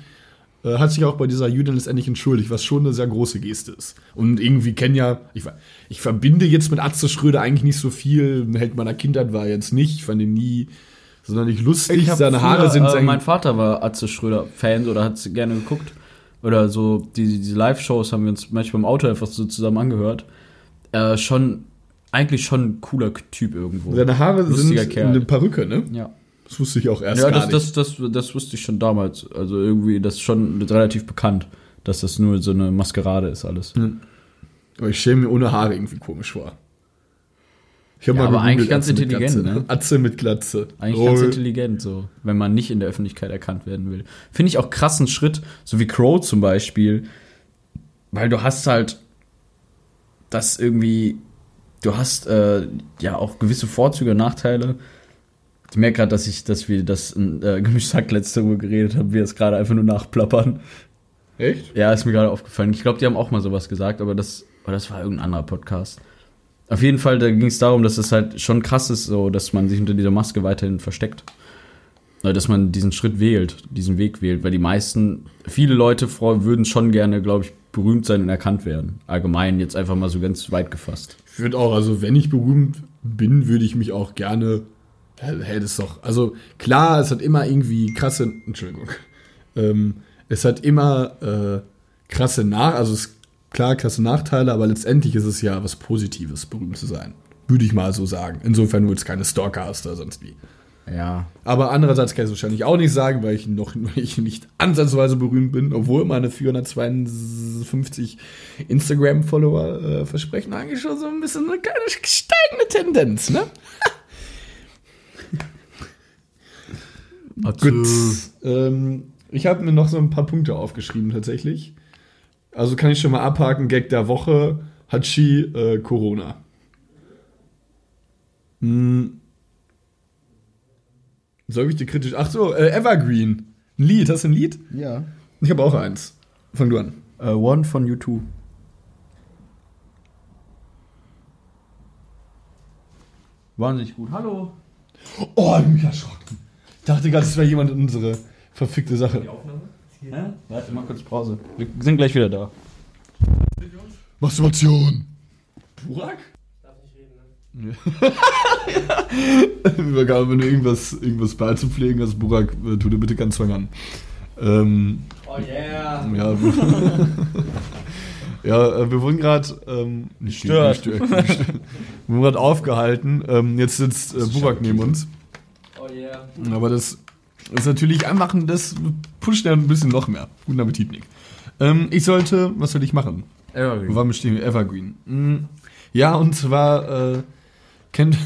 äh, hat sich auch bei dieser Jüdin letztendlich entschuldigt, was schon eine sehr große Geste ist. Und irgendwie kennen ja, ich, ich verbinde jetzt mit Atze Schröder eigentlich nicht so viel, ein Held meiner Kindheit war er jetzt nicht, ich fand ihn nie sonderlich lustig, hab seine Haare früher, sind äh, sehr- Mein Vater war Atze Schröder-Fan oder hat es gerne geguckt. Oder so, die, diese Live-Shows haben wir uns manchmal im Auto einfach so zusammen angehört. Äh, schon, eigentlich schon ein cooler Typ irgendwo. seine Haare Lustiger sind Kerl. eine Perücke, ne? Ja. Das wusste ich auch erst Ja, gar das, das, das, das wusste ich schon damals. Also irgendwie, das ist schon relativ bekannt, dass das nur so eine Maskerade ist alles. Aber ich stelle mir ohne Haare irgendwie komisch vor. Ich Ja, aber gegoogelt, eigentlich ganz Atze intelligent, ne? Atze mit Glatze. Eigentlich ganz Oh. intelligent, so, wenn man nicht in der Öffentlichkeit erkannt werden will. Finde ich auch krassen Schritt, so wie Crow zum Beispiel, weil du hast halt das irgendwie, du hast äh, ja auch gewisse Vorzüge und Nachteile. Ich merke gerade, dass ich, dass wir das in äh, Gemischsack letzte Woche geredet haben, wir jetzt gerade einfach nur nachplappern. Echt? Ja, ist mir gerade aufgefallen. Ich glaube, die haben auch mal sowas gesagt, aber das, aber das war irgendein anderer Podcast. Auf jeden Fall, da ging es darum, dass es halt schon krass ist, so, dass man sich unter dieser Maske weiterhin versteckt. Oder dass man diesen Schritt wählt, diesen Weg wählt, weil die meisten, viele Leute würden schon gerne, glaube ich, berühmt sein und erkannt werden. Allgemein jetzt einfach mal so ganz weit gefasst. Ich würde auch, also wenn ich berühmt bin, würde ich mich auch gerne. Hä, das ist doch. Also klar, es hat immer irgendwie krasse. Entschuldigung. Ähm, es hat immer äh, krasse Nach. Also es klar krasse Nachteile, aber letztendlich ist es ja was Positives, berühmt zu sein. Würde ich mal so sagen. Insofern, du jetzt keine Stalker hast oder sonst wie. Ja. Aber andererseits kann ich es wahrscheinlich auch nicht sagen, weil ich noch ich nicht ansatzweise berühmt bin, obwohl meine 452 Instagram-Follower äh, versprechen eigentlich schon so ein bisschen eine kleine steigende Tendenz, ne? Gut. Ähm, ich habe mir noch so ein paar Punkte aufgeschrieben tatsächlich. Also kann ich schon mal abhaken, Gag der Woche, Hachi, äh, Corona. Hm. Soll ich dir kritisch. Ach so, äh, Evergreen. Ein Lied. Hast du ein Lied? Ja. Ich habe auch eins. Fang du an. Äh, One von U2. Wahnsinnig gut. Hallo. Oh, ich bin mich erschrocken. Ich dachte gerade, es wäre jemand in unsere verfickte Sache. Ja? Warte, mach kurz Pause. Wir sind gleich wieder da. Masturbation. Burak? Übergabe, wenn du irgendwas, irgendwas beizupflegen hast, Burak, äh, tu dir bitte ganz Zwang an. Ähm, Oh yeah. ja, wir, ja, äh, wir wurden gerade ähm, nicht Gestört. Nicht, nicht, nicht, wir wurden gerade aufgehalten. Ähm, jetzt sitzt äh, Burak neben uns. Oh yeah. Aber das ist natürlich einfach, das pusht ja ein bisschen noch mehr. Guten Appetit, Nick. Ähm, ich sollte, was soll ich machen? Evergreen. wir stehen? wir? Evergreen. Mm, Ja, und zwar äh, kennt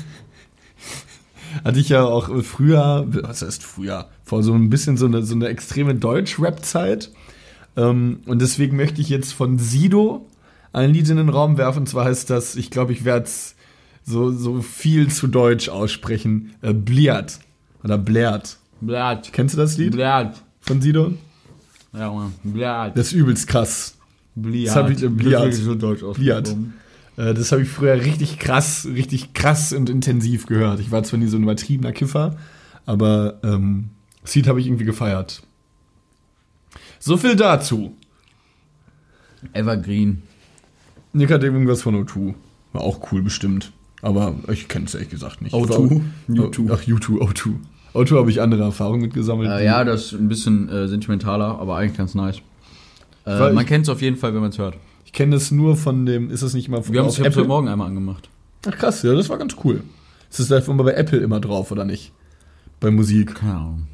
hatte ich ja auch früher, was heißt früher, vor so ein bisschen so eine, so eine extreme Deutsch-Rap-Zeit. Ähm, und deswegen möchte ich jetzt von Sido ein Lied in den Raum werfen. Und zwar heißt das, ich glaube, ich werde es so, so viel zu Deutsch aussprechen. Äh, Bliat. Oder Blärt. Blatt. Kennst du das Lied Blatt. von Sido? Ja, Mann. Blatt. Das ist übelst krass. Bliat. Das hab ich- äh, Bliat. so deutsch Bliat. Äh, das habe ich früher richtig krass, richtig krass und intensiv gehört. Ich war zwar nie so ein übertriebener Kiffer, aber ähm, das Lied habe ich irgendwie gefeiert. So viel dazu. Evergreen. Nick hat irgendwas von O2. War auch cool bestimmt. Aber ich kenne es ehrlich gesagt nicht. O2? U2. Ach, U2, O2. O2 habe ich andere Erfahrungen mitgesammelt. Äh, ja, das ist ein bisschen äh, sentimentaler, aber eigentlich ganz nice. Äh, man kennt es auf jeden Fall, wenn man es hört. Ich kenne es nur von dem, ist es nicht mal von Wir haben es heute Morgen einmal angemacht. Ach krass, ja, das war ganz cool. Ist das einfach mal bei Apple immer drauf, oder nicht? Bei Musik. Keine Ahnung.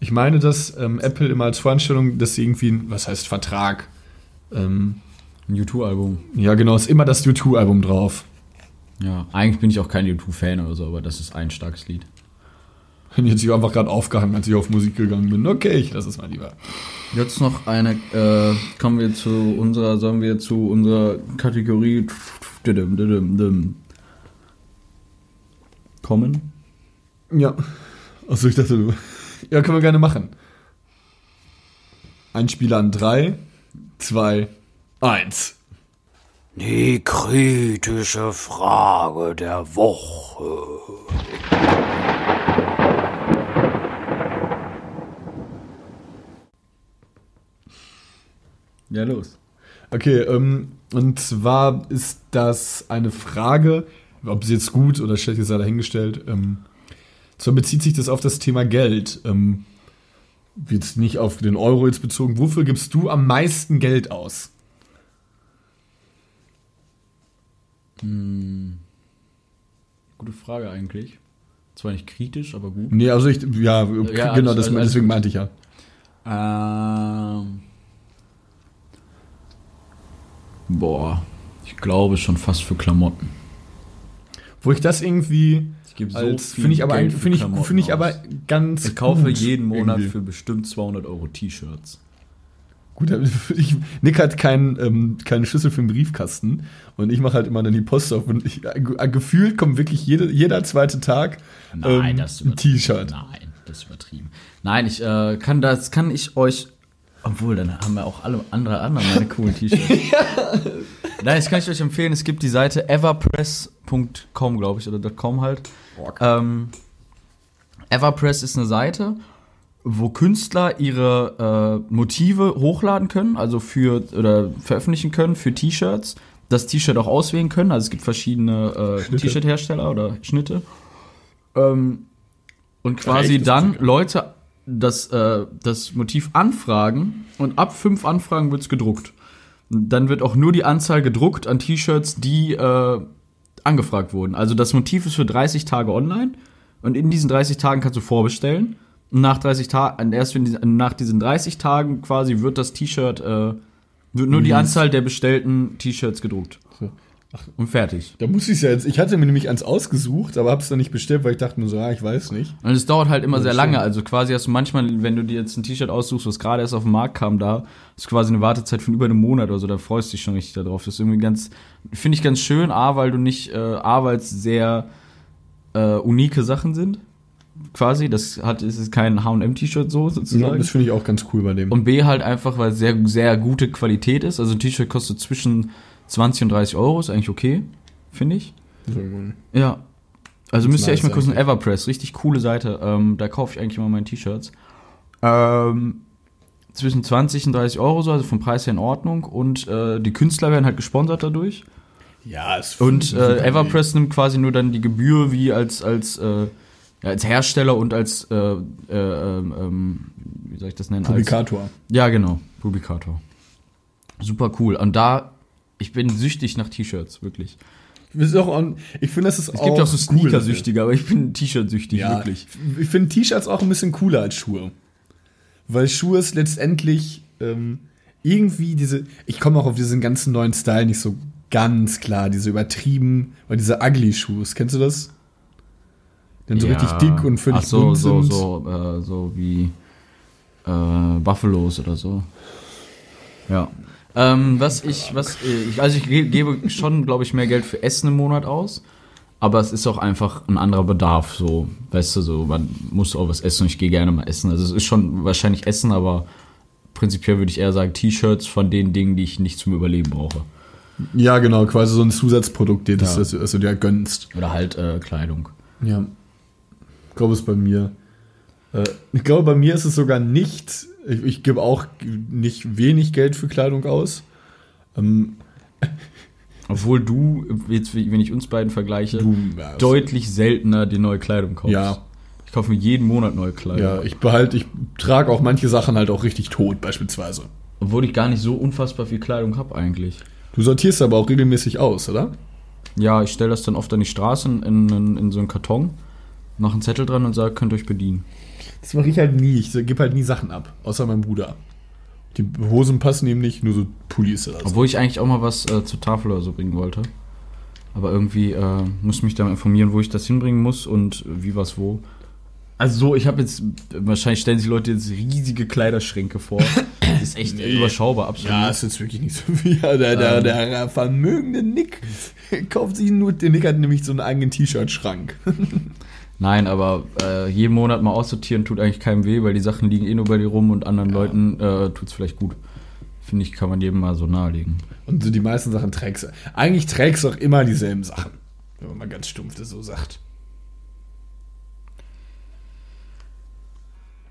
Ich meine, dass ähm, Apple immer als Voreinstellung, dass sie irgendwie, ein- was heißt Vertrag? Ähm, Ein U2-Album. ja, genau, ist immer das U2-Album drauf. Ja, eigentlich bin ich auch kein U2-Fan oder so, aber das ist ein starkes Lied. Und jetzt ich einfach gerade aufgehangen, als ich auf Musik gegangen bin. Okay, ich lasse es mal lieber. Jetzt noch eine, äh, kommen wir zu unserer, sagen wir zu unserer Kategorie. Kommen? Ja. Achso, ich dachte, du. Ja, können wir gerne machen. Ein Spieler an drei, zwei, eins. Die kritische Frage der Woche. Ja, los. Okay, ähm, und zwar ist das eine Frage, ob sie jetzt gut oder schlecht ist, sei dahingestellt. Ähm, zwar bezieht sich das auf das Thema Geld. Ähm, jetzt nicht auf den Euro jetzt bezogen. Wofür gibst du am meisten Geld aus? Gute Frage eigentlich. Zwar nicht kritisch, aber gut. Nee, also ich, ja, Ja, genau, alles- das, alles deswegen gut. meinte ich ja. Ähm. Boah, ich glaube schon fast für Klamotten. Wo ich das irgendwie Ich gebe so als viel finde ich aber finde ich finde ich aber ganz Ich kaufe jeden Monat irgendwie. für bestimmt 200 Euro T-Shirts. Gut, ich, Nick hat kein, ähm, keine Schlüssel für den Briefkasten und ich mache halt immer dann die Post auf und ich, äh, ge- gefühlt kommt wirklich jede, jeder zweite Tag ähm, das ist ein. T-Shirt. Nein, das ist übertrieben. Nein, ich äh, kann das kann ich euch obwohl dann haben wir auch alle andere andere meine coolen T-Shirts. Nein, das kann ich euch empfehlen. Es gibt die Seite everpress.com, glaube ich, oder .com halt. Ähm, Everpress ist eine Seite, wo Künstler ihre äh, Motive hochladen können, also für oder veröffentlichen können für T-Shirts, das T-Shirt auch auswählen können. Also es gibt verschiedene äh, T-Shirt-Hersteller oder Schnitte. Ähm, und quasi Echt? Dann Leute das, äh, das Motiv anfragen und ab fünf Anfragen wird es gedruckt. Dann wird auch nur die Anzahl gedruckt an T-Shirts, die äh, angefragt wurden. Also das Motiv ist für 30 Tage online und in diesen 30 Tagen kannst du vorbestellen. Und nach 30 Tagen, erst wenn die, nach diesen 30 Tagen quasi wird das T-Shirt, äh, wird nur die. Anzahl der bestellten T-Shirts gedruckt. So. Und fertig. Da muss ich ja jetzt, ich hatte mir nämlich eins ausgesucht, aber hab's dann nicht bestellt, weil ich dachte mir so, ah, ich weiß nicht. Und es dauert halt immer Ja, sehr lange. Also quasi hast du manchmal, wenn du dir jetzt ein T-Shirt aussuchst, was gerade erst auf den Markt kam, da du quasi eine Wartezeit von über einem Monat oder so. Da freust du dich schon richtig darauf. Das ist irgendwie ganz, finde ich ganz schön. A, weil du nicht, äh, A, weil es sehr äh, unique Sachen sind. Quasi. Das hat, es ist kein H&M-T-Shirt so Ja, sozusagen. das finde ich auch ganz cool bei dem. Und B halt einfach, weil es sehr, sehr gute Qualität ist. Also ein T-Shirt kostet zwischen 20 und 30 Euro. Ist eigentlich okay, finde ich. Ja. Also müsst ihr echt mal kurz eigentlich. Everpress, richtig coole Seite. Ähm, da kaufe ich eigentlich immer meine T-Shirts. Ähm, zwischen 20 und 30 Euro so, also vom Preis her in Ordnung. Und äh, die Künstler werden halt gesponsert dadurch. ja, es Und äh, Everpress nimmt quasi nur dann die Gebühr wie als, als, äh, ja, als Hersteller und als, äh, äh, ähm, ähm, wie soll ich das nennen? Als, Publikator. ja, genau, Publikator. Super cool. Und da, ich bin süchtig nach T-Shirts, wirklich. Auch an- Ich finde, das ist Es gibt ja auch so. Sneaker-Süchtige, aber ich bin T-Shirt-süchtig, Ja, wirklich. Ich finde T-Shirts auch ein bisschen cooler als Schuhe. Weil Schuhe ist letztendlich ähm, irgendwie diese. Ich komme auch auf diesen ganzen neuen Style nicht so ganz klar. Diese übertrieben, weil diese Ugly-Shoes, kennst du das? Dann so richtig dick und völlig Ach so, bunt so, sind. so, äh, so wie äh, Buffalos oder so. Ja. Ähm, was ich, was ich, also ich ge gebe schon, glaube ich, mehr Geld für Essen im Monat aus. Aber es ist auch einfach ein anderer Bedarf, so, weißt du, so, man muss auch was essen und ich gehe gerne mal essen. Also es ist schon wahrscheinlich Essen, aber prinzipiell würde ich eher sagen T-Shirts von den Dingen, die ich nicht zum Überleben brauche. Ja, genau, quasi so ein Zusatzprodukt, das, Ja. das, das du dir gönnst. Oder halt äh, Kleidung. Ja. Ich glaube, es ist bei mir. Äh, ich glaube, bei mir ist es sogar nicht. Ich, ich gebe auch nicht wenig Geld für Kleidung aus. Ähm, Obwohl du, jetzt, wenn ich uns beiden vergleiche, Du, ja, deutlich seltener die neue Kleidung kaufst. Ja. Ich kaufe mir jeden Monat neue Kleidung. Ja, ich behalte, ich trage auch manche Sachen halt auch richtig tot, beispielsweise. Obwohl ich gar nicht so unfassbar viel Kleidung habe eigentlich. Du sortierst aber auch regelmäßig aus, oder? Ja, ich stelle das dann oft an die Straße in, in, in so einen Karton, mache einen Zettel dran und sage, könnt ihr euch bedienen. Das mache ich halt nie. Ich gebe halt nie Sachen ab, außer meinem Bruder. Die Hosen passen ihm nicht, nur so Pullis oder so. Obwohl ich eigentlich auch mal was äh, zur Tafel oder so bringen wollte. Aber irgendwie äh, muss mich da informieren, wo ich das hinbringen muss und wie was wo. Also so, ich habe jetzt, wahrscheinlich stellen sich Leute jetzt riesige Kleiderschränke vor. Das ist echt Nee. überschaubar, absolut. Ja, ist jetzt wirklich nicht so viel. Ja, der, der, Ähm. der vermögende Nick kauft sich nur, der Nick hat nämlich so einen eigenen T-Shirt-Schrank. Nein, aber äh, jeden Monat mal aussortieren tut eigentlich keinem weh, weil die Sachen liegen eh nur bei dir rum und anderen Leuten äh, tut's vielleicht gut. Finde ich, kann man jedem mal so nahelegen. Und so die meisten Sachen trägst du. Eigentlich trägst du auch immer dieselben Sachen. Wenn man mal ganz stumpf das so sagt.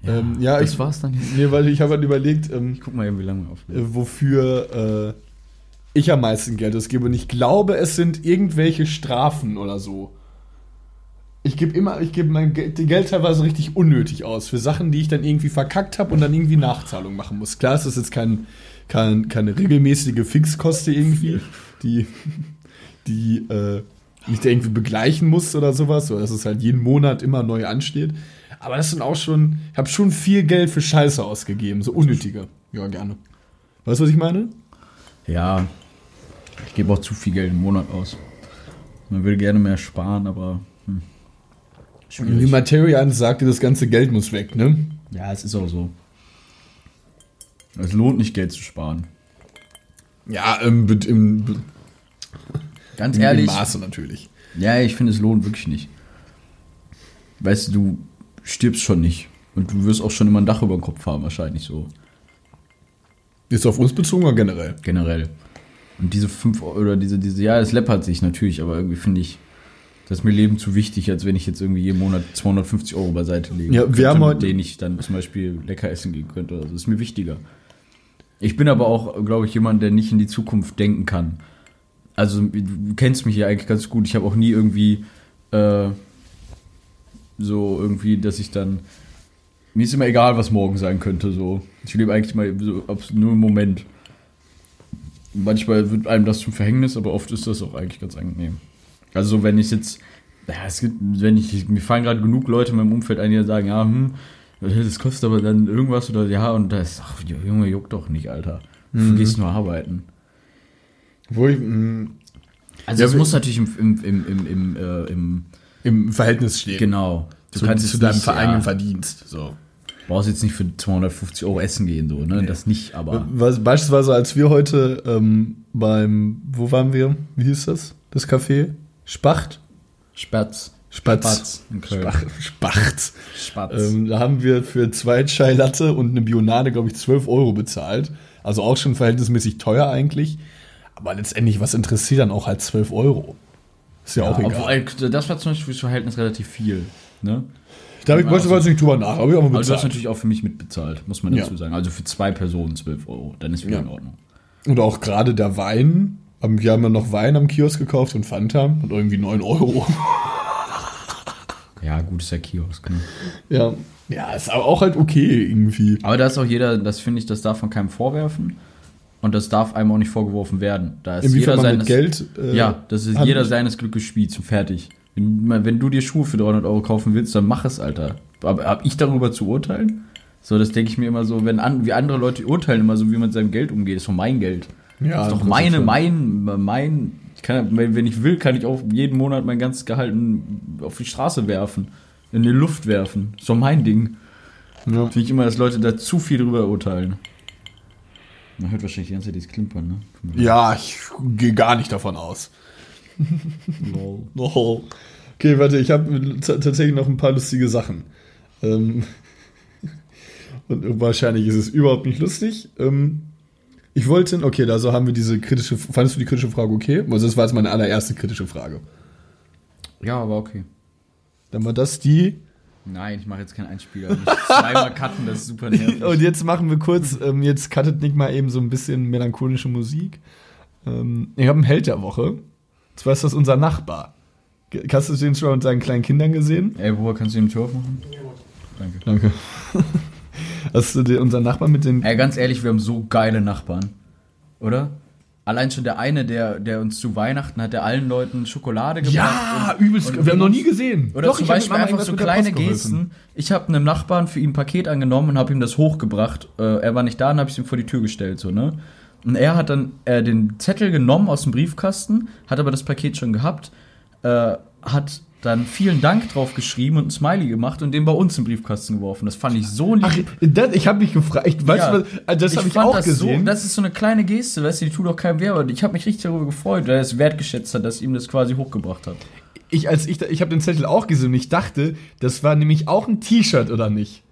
Ja, ähm, ja das ich, war's dann jetzt. Nee, weil ich habe halt überlegt, ähm, Ich guck mal eben, wie lange wir aufnehmen. äh, wofür äh, ich am meisten Geld ausgebe. Und ich glaube, es sind irgendwelche Strafen oder so. Ich gebe immer, ich gebe mein Geld, Geld teilweise richtig unnötig aus für Sachen, die ich dann irgendwie verkackt habe und dann irgendwie Nachzahlung machen muss. Klar, es ist jetzt kein, kein, keine regelmäßige Fixkoste irgendwie, die, die äh, mich da irgendwie begleichen muss oder sowas, oder dass es halt jeden Monat immer neu ansteht. Aber das sind auch schon, ich habe schon viel Geld für Scheiße ausgegeben, so unnötige. Ja, gerne. Weißt du, was ich meine? Ja, ich gebe auch zu viel Geld im Monat aus. Man will gerne mehr sparen, aber hm. Wie Material sagte, das ganze Geld muss weg, ne? ja, es ist auch so. Es lohnt nicht, Geld zu sparen. Ja, im, im, im, Ganz im ehrlich, Maße natürlich. ja, ich finde, es lohnt wirklich nicht. Weißt du, du stirbst schon nicht. Und du wirst auch schon immer ein Dach über dem Kopf haben, wahrscheinlich so. Ist auf uns bezogen oder generell? Generell. Und diese 5 oder diese, diese, ja, es läppert sich natürlich, aber irgendwie finde ich, das ist mir Leben zu wichtig, als wenn ich jetzt irgendwie jeden Monat 250 Euro beiseite lege. Ja, wir haben mit heute- denen ich dann zum Beispiel lecker essen gehen könnte. Das ist mir wichtiger. Ich bin aber auch, glaube ich, jemand, der nicht in die Zukunft denken kann. Also du kennst mich ja eigentlich ganz gut. Ich habe auch nie irgendwie äh, so irgendwie, dass ich dann mir ist immer egal, was morgen sein könnte. So, ich lebe eigentlich mal so, nur im Moment. Manchmal wird einem das zum Verhängnis, aber oft ist das auch eigentlich ganz angenehm. Also wenn ich jetzt, ja, es gibt, wenn ich, mir fallen gerade genug Leute in meinem Umfeld ein, die sagen, ja, hm, das kostet aber dann irgendwas oder ja, und da ist, ach, Junge, juckt doch nicht, Alter. Du gehst nur arbeiten. Wo ich, mh, Also Ja, es muss natürlich im, im, im, im, im, äh, im im Verhältnis stehen. genau. Du Zu, kannst zu deinem nicht, eigenen ja, Verdienst. So. brauchst jetzt nicht für 250 Euro essen gehen, so, ne? Das nicht, aber. Was, beispielsweise, als wir heute ähm, beim, wo waren wir? Wie hieß das? Das Café? Spacht? Spatz. Spatz. Spatz Spacht. Spatz. Ähm, da haben wir für zwei Chai Latte und eine Bionade, glaube ich, 12 Euro bezahlt. Also auch schon verhältnismäßig teuer eigentlich. Aber letztendlich, was interessiert dann auch halt 12 Euro? Ist ja, auch Ja, egal. obwohl, das war zum Beispiel fürs Verhältnis relativ viel. Ne? da ich beispielsweise nicht drüber nach, aber ich auch du hast bezahlt. natürlich auch für mich mitbezahlt, muss man Ja. dazu sagen. Also für zwei Personen 12 Euro, dann ist wieder Ja. in Ordnung. Und auch gerade der Wein. Ähm, Wir haben ja noch Wein am Kiosk gekauft und Fanta und irgendwie 9 Euro. Ja, gut ist der Kiosk. Ne? Ja. Ja, ist aber auch halt okay irgendwie. Aber da ist auch jeder, das finde ich, das darf man keinem vorwerfen. Und das darf einem auch nicht vorgeworfen werden. Da ist Inwiefern jeder seines, Geld. äh, ja, das ist jeder seines Glückes Spiel, zum fertig. Wenn, wenn du dir Schuhe für 300 Euro kaufen willst, dann mach es, Alter. Aber hab ich darüber zu urteilen? So, das denke ich mir immer so, wenn an, wie andere Leute urteilen immer so, wie man mit seinem Geld umgeht, ist doch mein Geld. Ja, das ist doch das meine, mein, mein, ich kann, wenn ich will, kann ich auch jeden Monat mein ganzes Gehalt auf die Straße werfen, in die Luft werfen. Ist doch mein Ding. Ja. Finde ich immer, dass Leute da zu viel drüber urteilen. Man hört wahrscheinlich die ganze Zeit dieses Klimpern, ne? Ja, ich gehe gar nicht davon aus. Oh. Okay, warte, ich habe tatsächlich noch ein paar lustige Sachen. Ähm, und wahrscheinlich ist es überhaupt nicht lustig. Ähm, ich wollte, okay, also haben wir diese kritische, fandest du die kritische Frage okay? Also das war jetzt meine allererste kritische Frage. Ja, aber okay. Dann war das die. Nein, ich mache jetzt keinen Einspieler. Ich zweimal cutten, das ist super nervig. Und jetzt machen wir kurz, ähm, jetzt cuttet Nick mal eben so ein bisschen melancholische Musik. Ähm, ich habe einen Held der Woche. Und zwar ist das unser Nachbar. Hast du den schon mit seinen kleinen Kindern gesehen? Ey, woher kannst du ihm Tür aufmachen? Danke. Danke. Hast du den, unser Nachbar mit den. Ey, ganz ehrlich, wir haben so geile Nachbarn. Oder? Allein schon der eine, der, der uns zu Weihnachten hat, der allen Leuten Schokolade gebracht. Ja, und- übelst. und- wir haben noch nie gesehen. Oder Doch, zum ich hab Beispiel einfach so kleine. Gesten. Ich habe einem Nachbarn für ihn ein Paket angenommen und habe ihm das hochgebracht. Äh, er war nicht da und habe ich es ihm vor die Tür gestellt, so, ne? Und er hat dann äh, den Zettel genommen aus dem Briefkasten, hat aber das Paket schon gehabt, äh, hat dann vielen Dank drauf geschrieben und ein Smiley gemacht und den bei uns im Briefkasten geworfen. Das fand ich so lieb. Ach, das, ich habe mich gefragt. Ich, weißt Ja. du, was, also das habe ich fand auch das gesehen. So, das ist so eine kleine Geste, weißt du, die tut auch keinem weh, aber ich habe mich richtig darüber gefreut, weil er es wertgeschätzt hat, dass ihm das quasi hochgebracht hat. ich, als ich, ich habe den Zettel auch gesehen und ich dachte, das war nämlich auch ein T-Shirt oder nicht?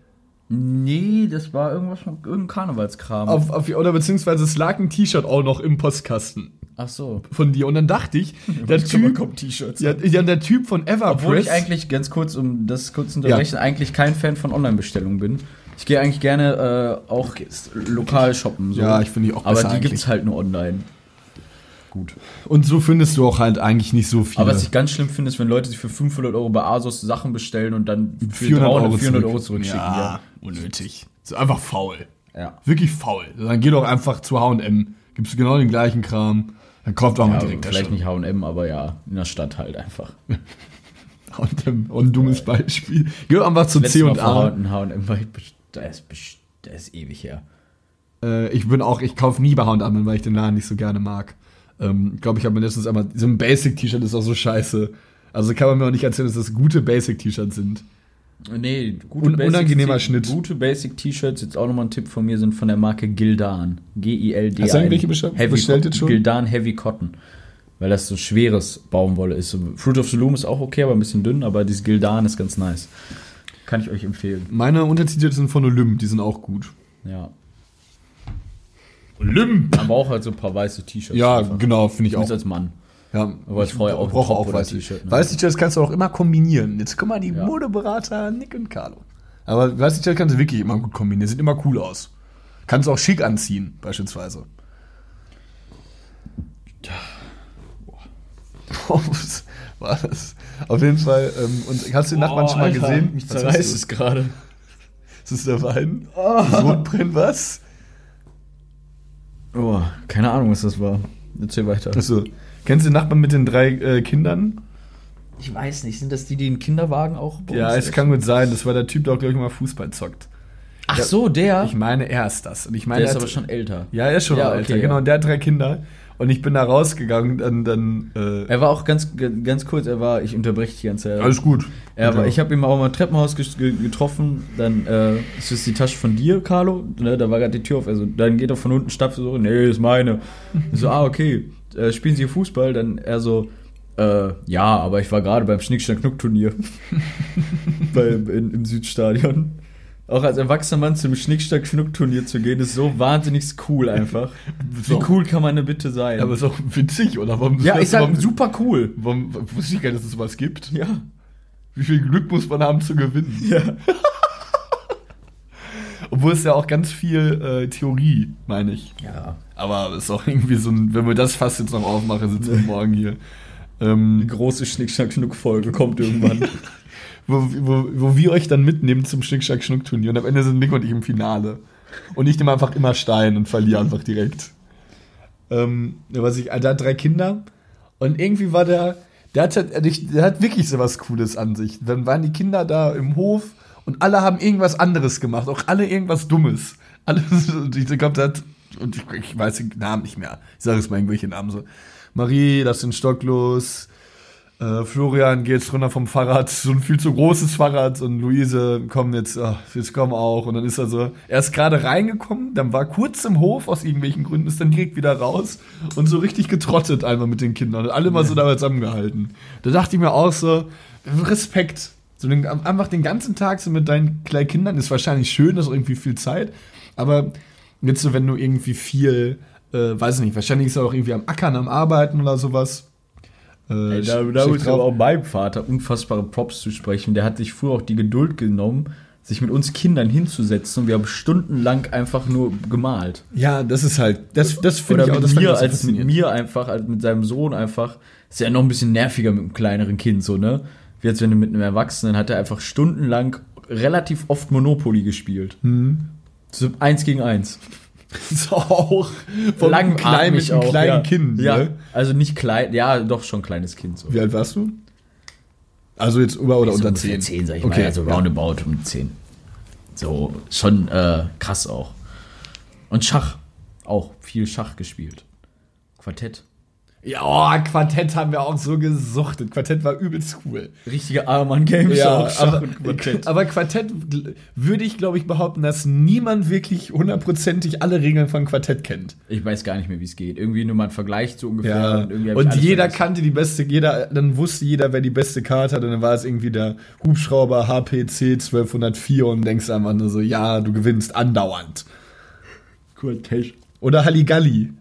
Nee, das war irgendwas von irgendein Karnevalskram. Auf, auf, oder beziehungsweise es lag ein T-Shirt auch noch im Postkasten Ach so. von dir und dann dachte ich, der Typ, T-Shirts. ja, ja, der Typ von Everpress, Obwohl ich eigentlich ganz kurz, um das kurz zu unterbrechen, eigentlich kein Fan von Online-Bestellungen bin. Ich gehe eigentlich gerne äh, auch lokal shoppen. So. Ja, ich finde die auch Aber besser die eigentlich. gibt's halt nur online. Gut. und so findest du auch halt eigentlich nicht so viele. Aber was ich ganz schlimm finde, ist, wenn Leute sich für 500 Euro bei Asos Sachen bestellen und dann für 400 300, Euro, 400 zurück. Euro zurückschicken. Ja, unnötig. Ist einfach faul. Ja. Wirklich faul. Dann geh doch einfach zu H&M, gibst du genau den gleichen Kram, dann kauft auch mal ja direkt der vielleicht nicht H&M, aber ja, in der Stadt halt einfach. H&M, und ein dummes Beispiel. Geh einfach zu Mal C&A. vor H&M war ich, best- da ist, ist ewig her. Äh, ich bin auch, ich kaufe nie bei H&M, weil ich den Laden nicht so gerne mag. Ähm, ich glaube, ich habe mir letztens einmal, so ein Basic-T-Shirt ist auch so scheiße. Also kann man mir auch nicht erzählen, dass das gute Basic-T-Shirts sind. Nee, gute Un- unangenehmer Basic- Schnitt. Gute Basic-T-Shirts, jetzt auch nochmal ein Tipp von mir, sind von der Marke Gildan. G-I-L-D-A-N. Hast du irgendwelche bestell- Heavy bestellt jetzt schon? Gildan Heavy Cotton. Weil das so schweres Baumwolle ist. Fruit of the Loom ist auch okay, aber ein bisschen dünn, aber dieses Gildan ist ganz nice. Kann ich euch empfehlen. Meine Untertitel sind von Olymp, die sind auch gut. Ja. Olymp! Aber auch halt so ein paar weiße T-Shirts. Ja, einfach. genau, finde ich auch. Als Mann. Ja, Aber Frau ja auch brauche auch weiße T-Shirt, ne? Weiße T-Shirts kannst du auch immer kombinieren. Jetzt guck mal, die Ja. Modeberater Nick und Carlo. Aber weiße T-Shirts kannst du wirklich immer gut kombinieren. Sieht immer cool aus. Kannst auch schick anziehen, beispielsweise. Boah, was war das? Auf jeden Fall. Ähm, und hast du den Nachbarn schon mal gesehen? Mich zerreißt es gerade. du? Ist es der Wein? Das Rotbrenn, was? Oh, keine Ahnung, was das war. Erzähl weiter. Achso. Kennst du den Nachbarn mit den drei äh, Kindern? Ich weiß nicht, sind das die, die in Kinderwagen auch bei Ja, es kann gut sein. Das war der Typ, der auch, glaube ich, mal Fußball zockt. Ach so, der? Ich meine, er ist das. Und ich meine, der ist er aber hat- schon älter. Ja, er ist schon Ja, älter, okay, genau. ja. Und der hat drei Kinder. Und ich bin da rausgegangen, dann, dann äh, Er war auch ganz, ganz kurz, er war, ich unterbreche dich die ganze Zeit. alles gut. Er war, ich habe ihn auch mal im Treppenhaus getroffen, dann äh, ist das die Tasche von dir, Carlo? Ne, da war gerade die Tür auf, also dann geht er von unten, stapft so, nee, ist meine. Ich so, ah, okay, äh, spielen Sie hier Fußball? Dann er so, äh, ja, aber ich war gerade beim Schnick-Schnack-Knuck-Turnier im Südstadion. Auch als erwachsener Mann zum Schnick-Schnack-Knuck-Turnier zu gehen, ist so wahnsinnig cool einfach. Wie cool kann man denn bitte sein? Aber ist auch witzig, oder? Warum, ja, sag warum, super cool. warum, wusste ich gar nicht, dass es sowas gibt. Ja. Wie viel Glück muss man haben zu gewinnen? Ja. Obwohl es ja auch ganz viel äh, Theorie, meine ich. Ja. Aber es ist auch irgendwie so ein, wenn wir das fast jetzt noch aufmachen, sitzen wir morgen hier. Die Ähm, große Schnick-Schnack-Schnuck-Folge kommt irgendwann. wo, wo, wo wir euch dann mitnehmen zum Schnick-Schnack-Schnuck-Turnier und am Ende sind Nick und ich im Finale. Und ich nehme einfach immer Stein und verliere einfach direkt. Ähm, was ich, der hat drei Kinder und irgendwie war der, der hat, halt- der hat wirklich so was Cooles an sich. Dann waren die Kinder da im Hof und alle haben irgendwas anderes gemacht, auch alle irgendwas Dummes. Alle, und ich glaube, hat, und ich, ich weiß den Namen nicht mehr. Ich sage jetzt mal irgendwelche Namen so. Marie, lass den Stock los. Äh, Florian geht jetzt runter vom Fahrrad, so ein viel zu großes Fahrrad und Luise, komm jetzt, ach, jetzt komm auch. Und dann ist er so, er ist gerade reingekommen, dann war kurz im Hof aus irgendwelchen Gründen, ist dann direkt wieder raus und so richtig getrottet einmal mit den Kindern und alle mal so dabei zusammengehalten. Da dachte ich mir auch so, Respekt. So den, einfach den ganzen Tag so mit deinen kleinen Kindern ist wahrscheinlich schön, das ist irgendwie viel Zeit, aber jetzt so, wenn du irgendwie viel, äh, weiß ich nicht, wahrscheinlich ist er auch irgendwie am Ackern, am Arbeiten oder sowas. Äh, Ey, da, da muss aber auch meinem Vater unfassbare Props zu sprechen. Der hat sich früher auch die Geduld genommen, sich mit uns Kindern hinzusetzen und wir haben stundenlang einfach nur gemalt. Ja, das ist halt, das, das finde ich auch, mit das mir, als mit mir einfach, als mit seinem Sohn einfach. Ist ja noch ein bisschen nerviger mit einem kleineren Kind, so, ne? Wie als wenn du mit einem Erwachsenen hat er einfach stundenlang relativ oft Monopoly gespielt. Mhm. So eins gegen eins. ist auch von einem kleinen, mit einem kleinen ja. Kind. Ja, Ne? also nicht klein, ja, doch schon kleines Kind. So. Wie alt warst du? Also jetzt über oder So unter ungefähr 10? 10, sag ich Okay, mal, also ja. roundabout um 10. So, schon äh, krass auch. Und Schach, auch viel Schach gespielt. Quartett. Ja, oh, Quartett haben wir auch so gesuchtet. Quartett war übelst cool. Richtige Arman-Games Ja, Schach aber, und Quartett. aber Quartett würde ich, glaube ich, behaupten, dass niemand wirklich hundertprozentig alle Regeln von Quartett kennt. Ich weiß gar nicht mehr, wie es geht. Irgendwie nur mal ein Vergleich so ungefähr. Ja, und, alles jeder vergessen. kannte die beste, jeder, dann wusste jeder, wer die beste Karte hat, und dann war es irgendwie der Hubschrauber HPC 1204 und denkst einfach nur so, ja, du gewinnst andauernd. Quartett. Oder Halligalli.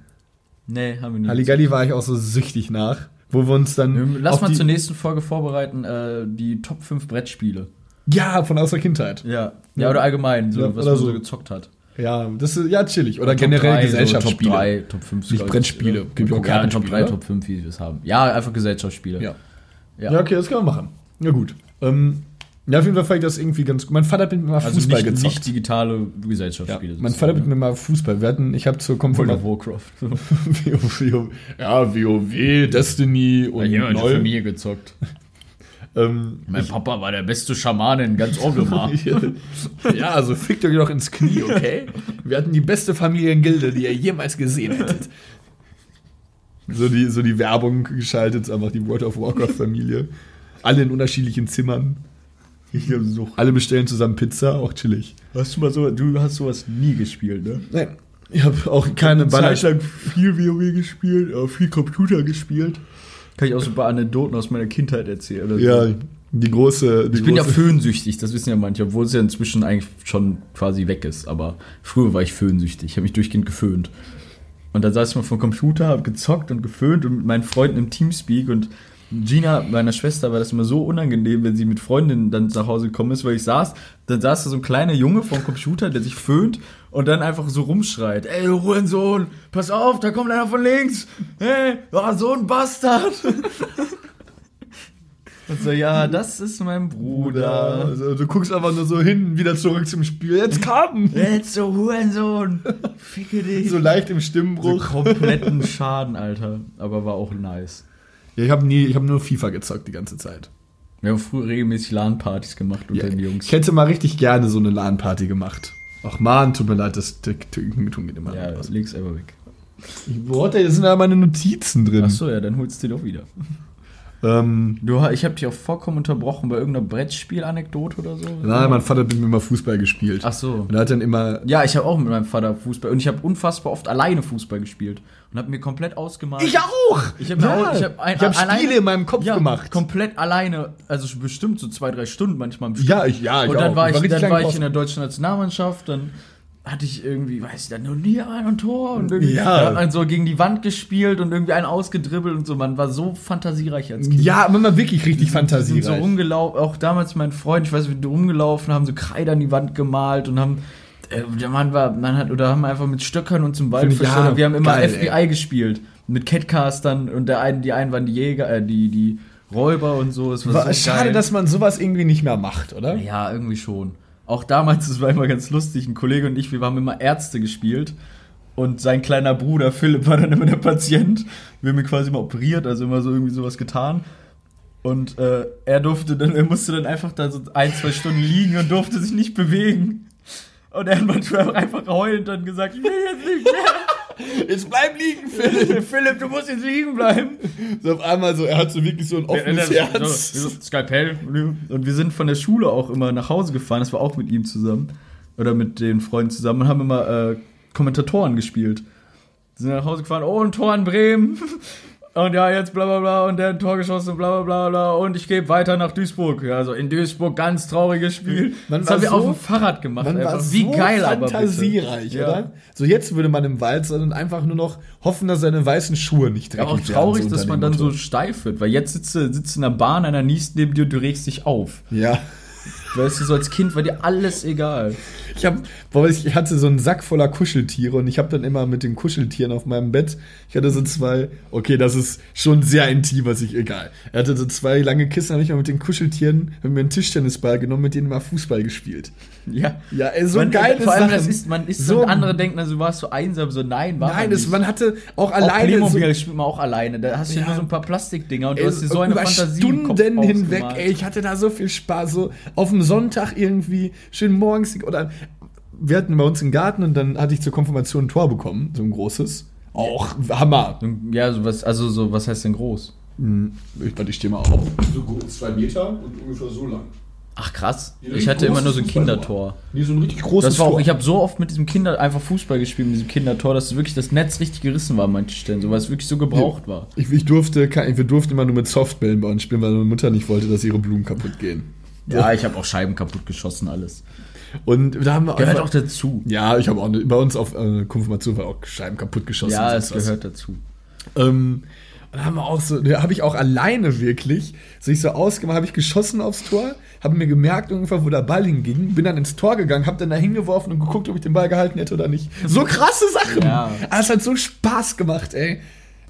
Nee, haben wir nicht. Halligalli war ich auch so süchtig nach, wo wir uns dann. Lass auf mal zur nächsten Folge vorbereiten, äh, die Top 5 Brettspiele. Ja, von aus der Kindheit. Ja. Ja, oder allgemein, so, Ja, was oder man so gezockt hat. Ja, das ist ja chillig. Oder Top generell drei, Gesellschaftsspiele. So Top 3, Top 5. Nicht. Brettspiele. Ja, Gibt auch ja, Top Kartenspiele, 3, oder? Top 5, wie wir es haben. Ja, einfach Gesellschaftsspiele. Ja. Ja. Ja. okay, das kann man machen. Ja, gut. Ähm, ja, auf jeden Fall fand ich das irgendwie ganz gut. Mein Vater hat mit mir mal Also Fußball nicht, gezockt. nicht digitale ja. Gesellschaftsspiele. Mein Vater hat mit mir mal Fußball. Wir hatten, ich habe zur World Konfirmation. of Warcraft. WoW, ja, WoW, Destiny und Ja, mit der. Familie gezockt. Ähm, Mein Papa war der beste Schamane in ganz Orgelmar. ja, also fickt euch doch ins Knie, okay? Wir hatten die beste Familiengilde, die ihr jemals gesehen hättet. So die, so die Werbung geschaltet, einfach die World of Warcraft-Familie. Alle in unterschiedlichen Zimmern. Ich glaube so. Alle bestellen zusammen Pizza, auch chillig. Hast du mal so, du hast sowas nie gespielt, ne? Nein, ich habe auch keine Banner. Zeit lang viel WoW gespielt, auch viel Computer gespielt. Kann ich auch so ein paar Anekdoten aus meiner Kindheit erzählen. Ja, die große. Die Ich bin ja große, föhnsüchtig, das wissen ja manche, obwohl es ja inzwischen eigentlich schon quasi weg ist. Aber früher war ich föhnsüchtig, ich habe mich durchgehend geföhnt. Und dann saß ich mal vom Computer, habe gezockt und geföhnt und mit meinen Freunden im Teamspeak und Gina, meiner Schwester, war das immer so unangenehm, wenn sie mit Freundinnen dann nach Hause gekommen ist, weil ich saß, dann saß da so ein kleiner Junge vom Computer, der sich föhnt und dann einfach so rumschreit, ey, du Hurensohn, pass auf, da kommt einer von links, hey, oh, so ein Bastard. Und so, ja, das ist mein Bruder. Also, du guckst einfach nur so hin, wieder zurück zum Spiel. Jetzt Karten! Jetzt so Hurensohn. Ficke dich. So leicht im So Stimmbruch. kompletten Schaden, Alter. Aber war auch nice. Ja, ich habe nie, ich habe nur FIFA gezockt die ganze Zeit. Wir haben früher regelmäßig LAN-Partys gemacht unter Ja, den Jungs. ich hätte mal richtig gerne so eine LAN-Party gemacht. Ach man, tut mir leid, das tun geht immer Ja, was. leg's einfach weg. Boah, da sind da meine Notizen drin. Achso, ja, dann holst du die doch wieder. Ähm, Du, ich habe dich auch vollkommen unterbrochen bei irgendeiner Brettspiel-Anekdote oder so. nein, mein Vater hat mit mir mal Fußball gespielt. Ach so. Und er hat dann immer. Ja, ich habe auch mit meinem Vater Fußball und ich habe unfassbar oft alleine Fußball gespielt und habe mir komplett ausgemalt. auch! Ich habe Ja. auch, ich habe ein, Ich hab alleine- Spiele in meinem Kopf ja, gemacht. Komplett alleine, also bestimmt so zwei, drei Stunden manchmal. Ja, ich, ja, ich und dann auch. war ich, richtig dann war ich in der deutschen Nationalmannschaft, dann hatte ich irgendwie, weiß ich, dann nur nie ein und Tor und irgendwie Ja. hat man so gegen die Wand gespielt und irgendwie einen ausgedribbelt und so. Man war so fantasiereich als Kind. Ja, man war wirklich richtig sind so fantasiereich. rumgelaufen, auch damals mein Freund, ich weiß nicht, wie die rumgelaufen, haben so Kreide an die Wand gemalt und haben der Mann war, man hat, oder haben einfach mit Stöckern uns im Wald ja, wir haben immer geil, FBI gespielt. Mit Catcastern und der einen, die einen waren die Jäger, äh, die, die Räuber und so. Es war, war, so schade, geil. dass man sowas irgendwie nicht mehr macht, oder? Ja, irgendwie schon. Auch damals, das war immer ganz lustig, ein Kollege und ich, wir haben immer Ärzte gespielt. Und sein kleiner Bruder Philipp war dann immer der Patient. Wir haben ihn quasi immer operiert, also immer so irgendwie sowas getan. Und äh, er durfte dann, er musste dann einfach da so ein, zwei Stunden liegen und durfte sich nicht bewegen. Und er hat manchmal einfach heulend dann gesagt, ich will jetzt nicht mehr. Jetzt bleib liegen, Philipp. Philipp, du musst jetzt liegen bleiben. So auf einmal so, er hat so wirklich so ein offenes So, Herz. so, Skalpell. Und wir sind von der Schule auch immer nach Hause gefahren. Das war auch mit ihm zusammen. Oder mit den Freunden zusammen und haben immer äh, Kommentatoren gespielt. Sind nach Hause gefahren, oh, ein Tor in Bremen. Und ja, jetzt bla bla bla und der ein Tor geschossen, bla bla bla bla. Und ich gehe weiter nach Duisburg. Ja, also in Duisburg ganz trauriges Spiel. Man das haben wir so- auf dem Fahrrad gemacht. Man war einfach. so Wie geil fantasiereich, Ja. oder? So jetzt würde man im Wald sein und einfach nur noch hoffen, dass seine weißen Schuhe nicht Ja, dreckig auch werden. traurig, so dass man dann so steif wird, weil jetzt sitzt du sitzt in der Bahn, einer niest neben dir und du regst dich auf. Ja. Weißt du, so als Kind war dir alles egal. Ich, hab, ich hatte so einen Sack voller Kuscheltiere und ich habe dann immer mit den Kuscheltieren auf meinem Bett, ich hatte so zwei, okay, das ist schon sehr intim, was ich, egal. Er hatte so zwei lange Kissen, habe ich mal mit den Kuscheltieren, habe mir einen Tischtennisball genommen, mit denen mal Fußball gespielt. Ja. Ja, ey, so man, geile Vor allem, Sachen. das ist, man ist so, So- andere denken, also, du warst so einsam, so nein, war Nein, man nicht. man hatte auch auch alleine Playmobil so, spielt man auch alleine. Da hast du ja nur so ein paar Plastikdinger und du Ey, hast dir so eine über Fantasie Stunden hinweg, ey, ich hatte da so viel Spaß, so auf dem Sonntag irgendwie, schön morgens, oder wir hatten bei uns einen Garten und dann hatte ich zur Konfirmation ein Tor bekommen, so ein großes. Auch Hammer. Ja, so was, also so, was heißt denn groß? Ich, warte, ich stehe mal auf. So groß, zwei Meter und ungefähr so lang. Ach krass. Ja, Ich hatte immer nur so ein Kindertor. Nee, so ein richtig großes Das war auch, Tor. ich habe so oft mit diesem Kinder einfach Fußball gespielt, mit diesem Kindertor, dass wirklich das Netz richtig gerissen war an manchen Stellen, so weil es wirklich so gebraucht war. ich, ich durfte, wir durften immer nur mit Softbällen bei uns spielen, weil meine Mutter nicht wollte, dass ihre Blumen kaputt gehen. Ja, ich habe auch Scheiben kaputt geschossen, alles. Und da haben wir Gehört einfach- auch dazu. Ja, ich habe auch ne, bei uns auf äh, Konfirmation war auch Scheiben kaputt geschossen. Ja, es gehört dazu. Ähm, und da haben wir auch so, da habe ich auch alleine wirklich sich so ausgemacht, habe ich geschossen aufs Tor, habe mir gemerkt ungefähr, wo der Ball hinging, bin dann ins Tor gegangen, habe dann da hingeworfen und geguckt, ob ich den Ball gehalten hätte oder nicht. So krasse Sachen. Ja. Aber Es hat so Spaß gemacht, ey.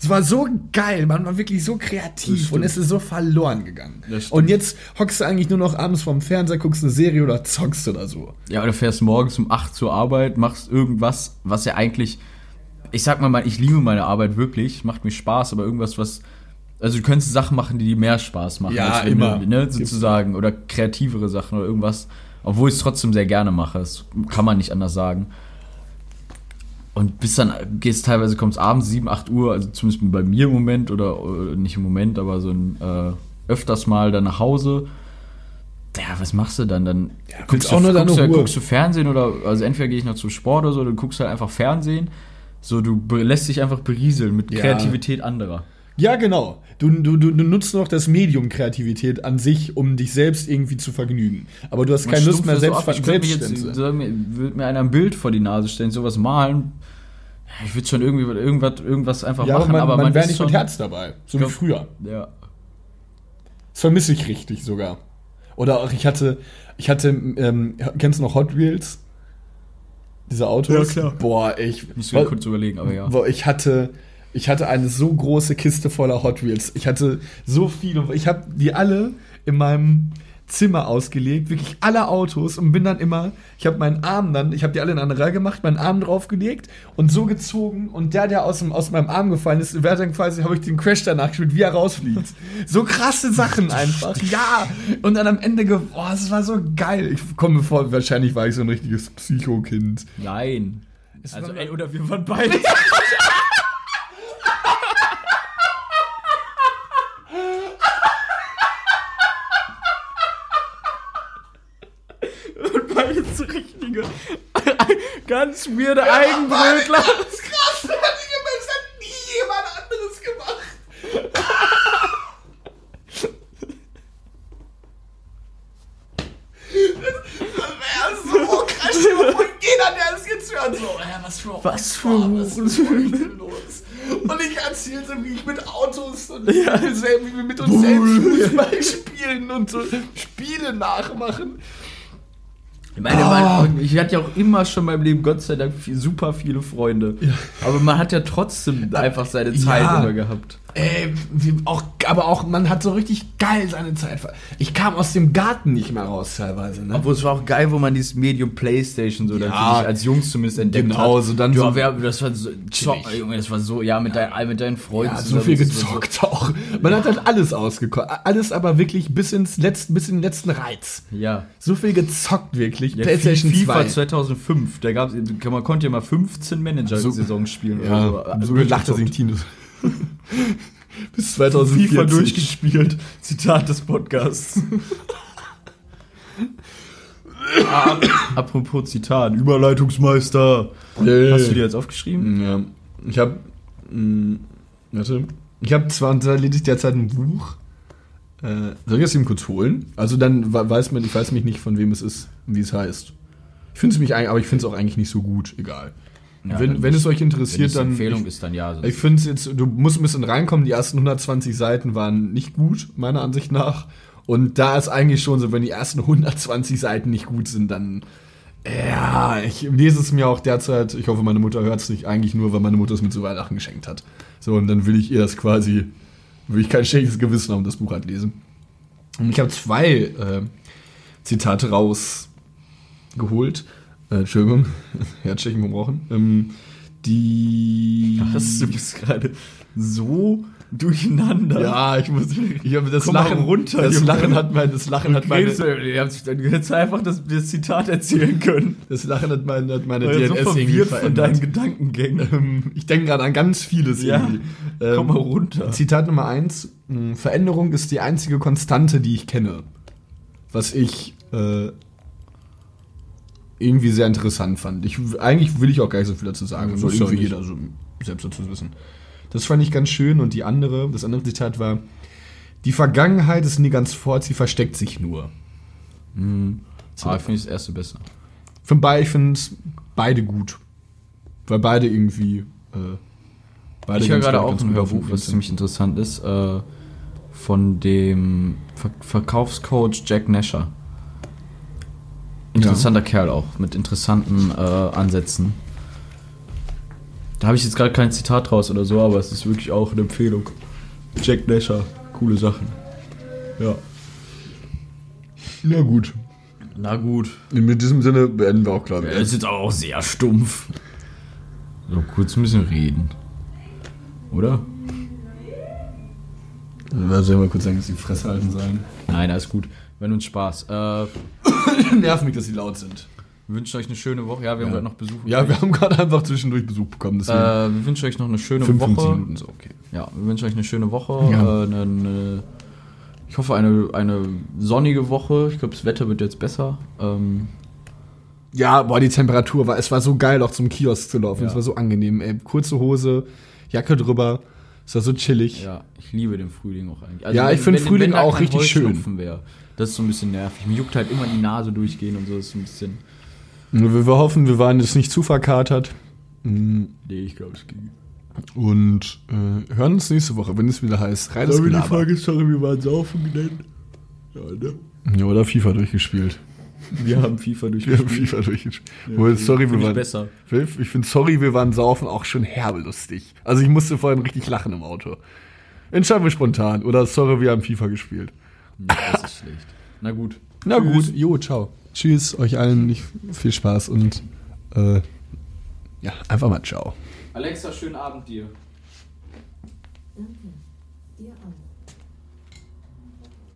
Es war so geil, man war wirklich so kreativ und es ist so verloren gegangen. Und jetzt hockst du eigentlich nur noch abends vorm Fernseher, guckst eine Serie oder zockst oder so. Ja, oder fährst morgens um 8 zur Arbeit, machst irgendwas, was ja eigentlich, ich sag mal, ich liebe meine Arbeit wirklich, macht mir Spaß, aber irgendwas, was, also du könntest Sachen machen, die dir mehr Spaß machen. Ja, immer. Ne, sozusagen, oder kreativere Sachen oder irgendwas, obwohl ich es trotzdem sehr gerne mache, das kann man nicht anders sagen. Und bis dann gehst teilweise kommst abends 7, 8 Uhr, also zumindest bei mir im Moment oder äh, nicht im Moment, aber so ein äh, öfters mal dann nach Hause. Ja, was machst du dann? Dann willst auch nur guckst, du, guckst du Fernsehen oder also entweder gehe ich noch zum Sport oder so, dann guckst du halt einfach Fernsehen. So, du lässt dich einfach berieseln mit Ja. Kreativität anderer. Ja, genau. Du, du, du, du nutzt noch das Medium Kreativität an sich, um dich selbst irgendwie zu vergnügen. Aber du hast keine Lust mehr, selbst, mich selbst jetzt, so, mir, würde mir einer ein Bild vor die Nase stellen, sowas malen. Ich würde schon irgendwie irgendwas, irgendwas einfach Ja, machen, aber man, aber man, man wäre ist nicht schon, mit Herz dabei. So wie Ja. früher. Ja. Das vermisse ich richtig sogar. Oder auch, ich hatte, ich hatte, ähm, kennst du noch Hot Wheels? Diese Autos? Ja, klar. Boah, ich, Muss ich mir kurz überlegen, aber ja. boah, ich hatte, ich hatte eine so große Kiste voller Hot Wheels. Ich hatte so viele. Ich habe die alle in meinem Zimmer ausgelegt, wirklich alle Autos und bin dann immer, ich habe meinen Arm dann, ich habe die alle in eine Reihe gemacht, meinen Arm draufgelegt und so gezogen und der, der aus, dem, aus meinem Arm gefallen ist, wäre dann quasi, habe ich den Crash danach gespielt, wie er rausfliegt. So krasse Sachen einfach, ja. Und dann am Ende, boah, es war so geil. Ich komme mir vor, wahrscheinlich war ich so ein richtiges Psychokind. Nein. Es Also, war- ey, oder wir waren beide. Und beide so richtige, ganz weirde Eigenbrötler. Das ist krass, das hat nie jemand anderes gemacht. Das wäre so krass, vor, jeder, der es jetzt hört, so, ja, was für Was für Oh, was ist Huren. denn los? Und ich erzählte, wie ich mit Autos und wie wir mit uns selbst Fußball spielen und so Spiele nachmachen. Ich meine, man, ich hatte ja auch immer schon in meinem Leben, Gott sei Dank, viel, super viele Freunde. Aber man hat ja trotzdem einfach seine Zeit Ja. immer gehabt. Ey, wie, auch, aber auch, man hat so richtig geil seine Zeit. ver- Ich kam aus dem Garten nicht mehr raus teilweise. Ne? Obwohl es war auch geil, wo man dieses Medium Playstation so dann Ja. für sich als Jungs zumindest entdeckt Genau, hat. so dann ja, so- wer, das war so, Zock, Junge, das war so, ja, mit, dein, mit deinen Freunden. Ja, so viel gezockt auch. Man hat halt alles ausgekommen. Alles aber wirklich bis ins letzten, bis in den letzten Reiz. So, ja. So viel gezockt wirklich. ja. PlayStation FIFA 2. 2005, da gab's, man konnte ja mal 15 Manager-Saisons spielen. Ja, oder so so. gelacht, dass ich Tino. bis 2014. FIFA durchgespielt. Zitat des Podcasts. ah, apropos Zitat, Überleitungsmeister. Hast du dir jetzt aufgeschrieben? Ja. Ich habe. Warte. Ich habe zwar da lese ich derzeit ein Buch. Äh, soll ich das ihm kurz holen? Also dann we- weiß man, ich weiß mich nicht, von wem es ist und wie es heißt. Ich finde es mich aber ich finde es auch eigentlich nicht so gut. Egal. Ja, wenn, wenn es euch interessiert, dann. Empfehlung ich, ist, dann ja. ich finde es jetzt, du musst ein bisschen reinkommen. Die ersten 120 Seiten waren nicht gut, meiner Ansicht nach. Und da ist eigentlich schon so, wenn die ersten 120 Seiten nicht gut sind, dann. Ja, ich lese es mir auch derzeit. Ich hoffe, meine Mutter hört es nicht. Eigentlich nur, weil meine Mutter es mir zu Weihnachten geschenkt hat. So, und dann will ich ihr das quasi. Will ich kein schlechtes Gewissen haben, das Buch halt lesen. Und ich habe zwei äh, Zitate rausgeholt. Äh, Entschuldigung, Herzstechen gebrochen. Ähm, die. Was, du bist gerade so durcheinander. Ja, ich muss. Ich habe das Komm Lachen runter, Das Junge. Lachen hat mein. Das Lachen hat meine. Ihr habt- dann einfach das, das Zitat erzählen können. Das Lachen hat meine, hat meine Weil so DNS irgendwie verwirrt von deinen verändert. Gedankengängen. Ähm, Ich denke gerade an ganz vieles Ja, irgendwie. Ähm, komm mal runter. Zitat Nummer eins: mh, Veränderung ist die einzige Konstante, die ich kenne. Was ich äh, irgendwie sehr interessant fand. Ich, eigentlich will ich auch gar nicht so viel dazu sagen. Soll irgendwie nicht. jeder so selbst dazu wissen. Das fand ich ganz schön. Und die andere, das andere Zitat war: Die Vergangenheit ist nie ganz fort, sie versteckt sich nur. Ah, ich finde das erste besser. Von beide, ich finde beide gut. Weil beide irgendwie. Äh, beide Ich höre gerade auch ein Hörbuch, was ziemlich interessant ist, äh, von dem Ver Verkaufscoach Jack Nasher. Interessanter Kerl auch, mit interessanten äh, Ansätzen. Da habe ich jetzt gerade kein Zitat draus oder so, aber es ist wirklich auch eine Empfehlung. Jack Nasher, coole Sachen. Ja. Na gut. Na gut. Mit diesem Sinne beenden wir auch, ich. Er ist jetzt auch sehr stumpf. So kurz ein bisschen reden. Oder? Soll ich mal kurz sagen, dass die Fresse halten sollen. Nein, alles gut. Wenn uns Spaß. Äh, Nervt mich, dass sie laut sind. wir wünschen euch eine schöne Woche. Ja, wir haben Ja. gerade noch Besuch. Ja, wir haben gerade einfach zwischendurch Besuch bekommen. Äh, wir wünschen euch noch eine schöne 55 Woche. Minuten so, okay. Ja, wir wünschen euch eine schöne Woche. Ja. Äh, eine, eine, ich hoffe, eine, eine sonnige Woche. Ich glaube, das Wetter wird jetzt besser. Ähm, Ja, boah, die Temperatur war, es war so geil, auch zum Kiosk zu laufen. Ja. Es war so angenehm, ey. Kurze Hose, Jacke drüber. Es war so chillig. ja, ich liebe den Frühling auch eigentlich. Also Ja, ich find Frühling da auch richtig schön. Heuschnupfen wär, das ist so ein bisschen nervig. Mir juckt halt immer die Nase durchgehen und so. Das ist so ein bisschen. Wir, wir hoffen, wir waren jetzt nicht zu verkatert. Mm, Nee, ich glaube, es ging. Und äh, hören uns nächste Woche, wenn es wieder heißt, rein das Gelaber. ist, sorry, wir waren saufen genannt. Ja, ne? Ja, oder FIFA durchgespielt. Wir haben FIFA Wir haben durchgespielt. FIFA durchgespielt. Wohl, sorry, wir Find waren, besser. Ich finde, sorry, wir waren saufen auch schon herbe lustig. Also ich musste vorhin richtig lachen im Auto. Entscheiden wir spontan. Oder sorry, wir haben FIFA gespielt. Das ist schlecht. Na gut. Na Tschüss. gut, jo, ciao. Tschüss, euch allen viel Spaß und äh, ja, einfach mal ciao. Alexa, schönen Abend dir. Dir auch.